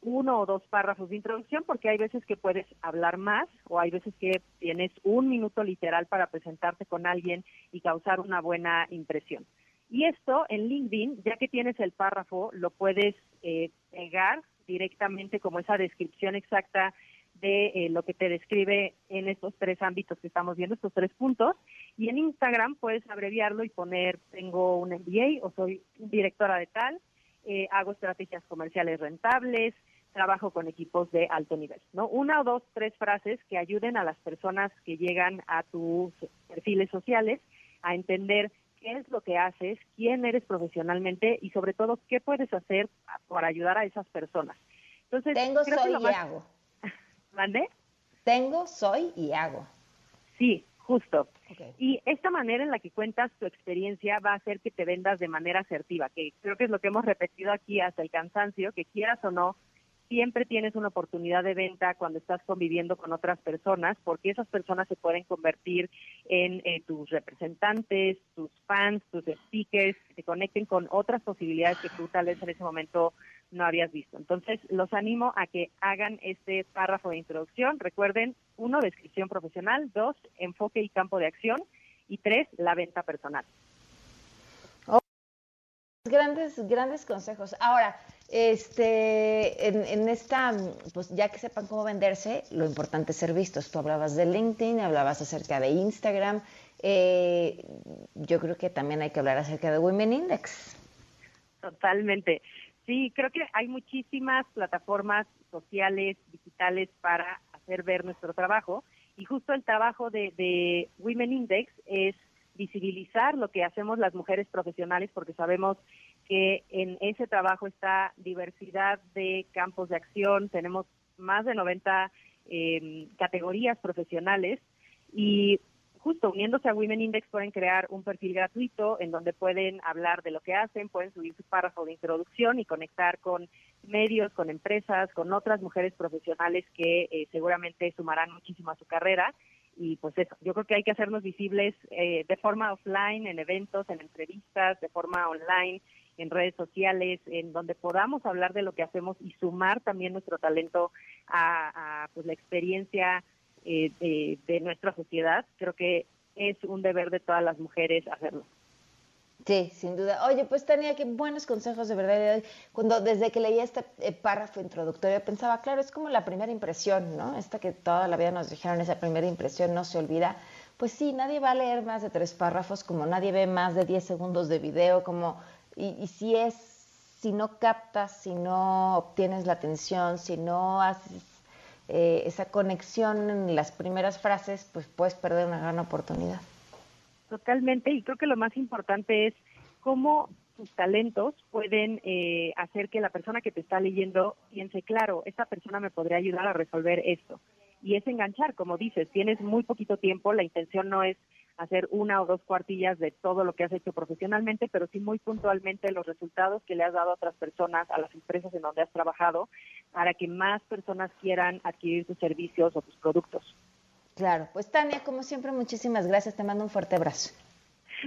uno o dos párrafos de introducción porque hay veces que puedes hablar más o hay veces que tienes un minuto literal para presentarte con alguien y causar una buena impresión. Y esto en LinkedIn, ya que tienes el párrafo, lo puedes eh, pegar directamente como esa descripción exacta de eh, lo que te describe en estos tres ámbitos que estamos viendo, estos tres puntos. Y en Instagram puedes abreviarlo y poner, tengo un MBA o soy directora de tal, eh, hago estrategias comerciales rentables, trabajo con equipos de alto nivel, ¿no? Una o dos, tres frases que ayuden a las personas que llegan a tus perfiles sociales a entender qué es lo que haces, quién eres profesionalmente y sobre todo qué puedes hacer para ayudar a esas personas. Entonces, tengo, creo soy que lo y más- hago. ¿Mande? Tengo, soy y hago. Sí, justo. Y esta manera en la que cuentas tu experiencia va a hacer que te vendas de manera asertiva, que creo que es lo que hemos repetido aquí hasta el cansancio, que quieras o no, siempre tienes una oportunidad de venta cuando estás conviviendo con otras personas, porque esas personas se pueden convertir en eh, tus representantes, tus fans, tus speakers, que te conecten con otras posibilidades que tú tal vez en ese momento no habías visto. Entonces, los animo a que hagan este párrafo de introducción. Recuerden, uno, descripción profesional, dos, enfoque y campo de acción, y tres, la venta personal. Grandes, grandes consejos. Ahora, este, en, esta, pues ya que sepan cómo venderse, lo importante es ser vistos. Tú hablabas de LinkedIn, hablabas acerca de Instagram. eh, yo creo que también hay que hablar acerca de Women Index. Totalmente. Sí, creo que hay muchísimas plataformas sociales, digitales para hacer ver nuestro trabajo y justo el trabajo de, de Women Index es visibilizar lo que hacemos las mujeres profesionales porque sabemos que en ese trabajo está diversidad de campos de acción, tenemos más de 90 eh, categorías profesionales y justo uniéndose a Women Index pueden crear un perfil gratuito en donde pueden hablar de lo que hacen, pueden subir su párrafo de introducción y conectar con medios, con empresas, con otras mujeres profesionales que eh, seguramente sumarán muchísimo a su carrera. Y pues eso, yo creo que hay que hacernos visibles eh, de forma offline, en eventos, en entrevistas, de forma online, en redes sociales, en donde podamos hablar de lo que hacemos y sumar también nuestro talento a, pues, la experiencia eh, de, de nuestra sociedad. Creo que es un deber de todas las mujeres hacerlo. Sí, sin duda. Oye, pues tenía que buenos consejos de verdad. Cuando desde que leí este eh, párrafo introductorio pensaba, claro, es como la primera impresión, ¿no? Esta que toda la vida nos dijeron, esa primera impresión no se olvida. Pues sí, nadie va a leer más de tres párrafos, como nadie ve más de 10 segundos de video, como y, y si es, si no captas, si no obtienes la atención, si no haces eh, esa conexión en las primeras frases, pues puedes perder una gran oportunidad. Totalmente, y creo que lo más importante es cómo tus talentos pueden eh, hacer que la persona que te está leyendo piense, claro, esta persona me podría ayudar a resolver esto. Y es enganchar, como dices, tienes muy poquito tiempo, la intención no es hacer una o dos cuartillas de todo lo que has hecho profesionalmente, pero sí muy puntualmente los resultados que le has dado a otras personas, a las empresas en donde has trabajado, para que más personas quieran adquirir tus servicios o tus productos. Claro, pues Tania, como siempre, muchísimas gracias. Te mando un fuerte abrazo.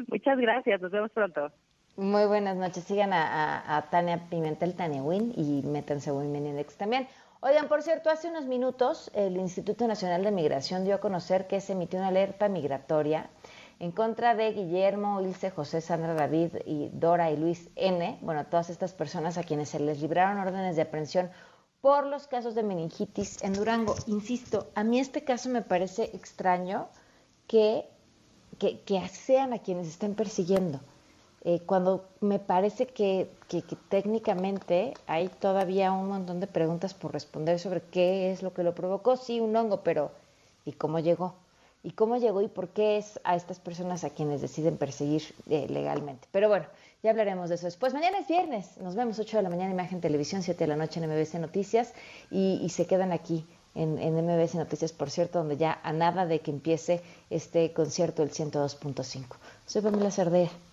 Muchas gracias, nos vemos pronto. Muy buenas noches. Sigan a, a, a Tania Pimentel, Tania Win y métanse a Women Index también. Oigan, por cierto, hace unos minutos el Instituto Nacional de Migración dio a conocer que se emitió una alerta migratoria en contra de Guillermo, Ilse, José, Sandra, David y Dora y Luis N. Bueno, todas estas personas a quienes se les libraron órdenes de aprehensión por los casos de meningitis en Durango. Insisto, a mí este caso me parece extraño que, que, que sean a quienes estén persiguiendo. Eh, cuando me parece que, técnicamente hay todavía un montón de preguntas por responder sobre qué es lo que lo provocó, sí, un hongo, pero ¿y cómo llegó? ¿Y cómo llegó y por qué es a estas personas a quienes deciden perseguir eh, legalmente? Pero bueno, ya hablaremos de eso después. Mañana es viernes, nos vemos 8 de la mañana, Imagen Televisión, 7 de la noche en MBC Noticias y, se quedan aquí en, en, MBC Noticias, por cierto, donde ya a nada de que empiece este concierto el 102.5. Soy Pamela Cerdea.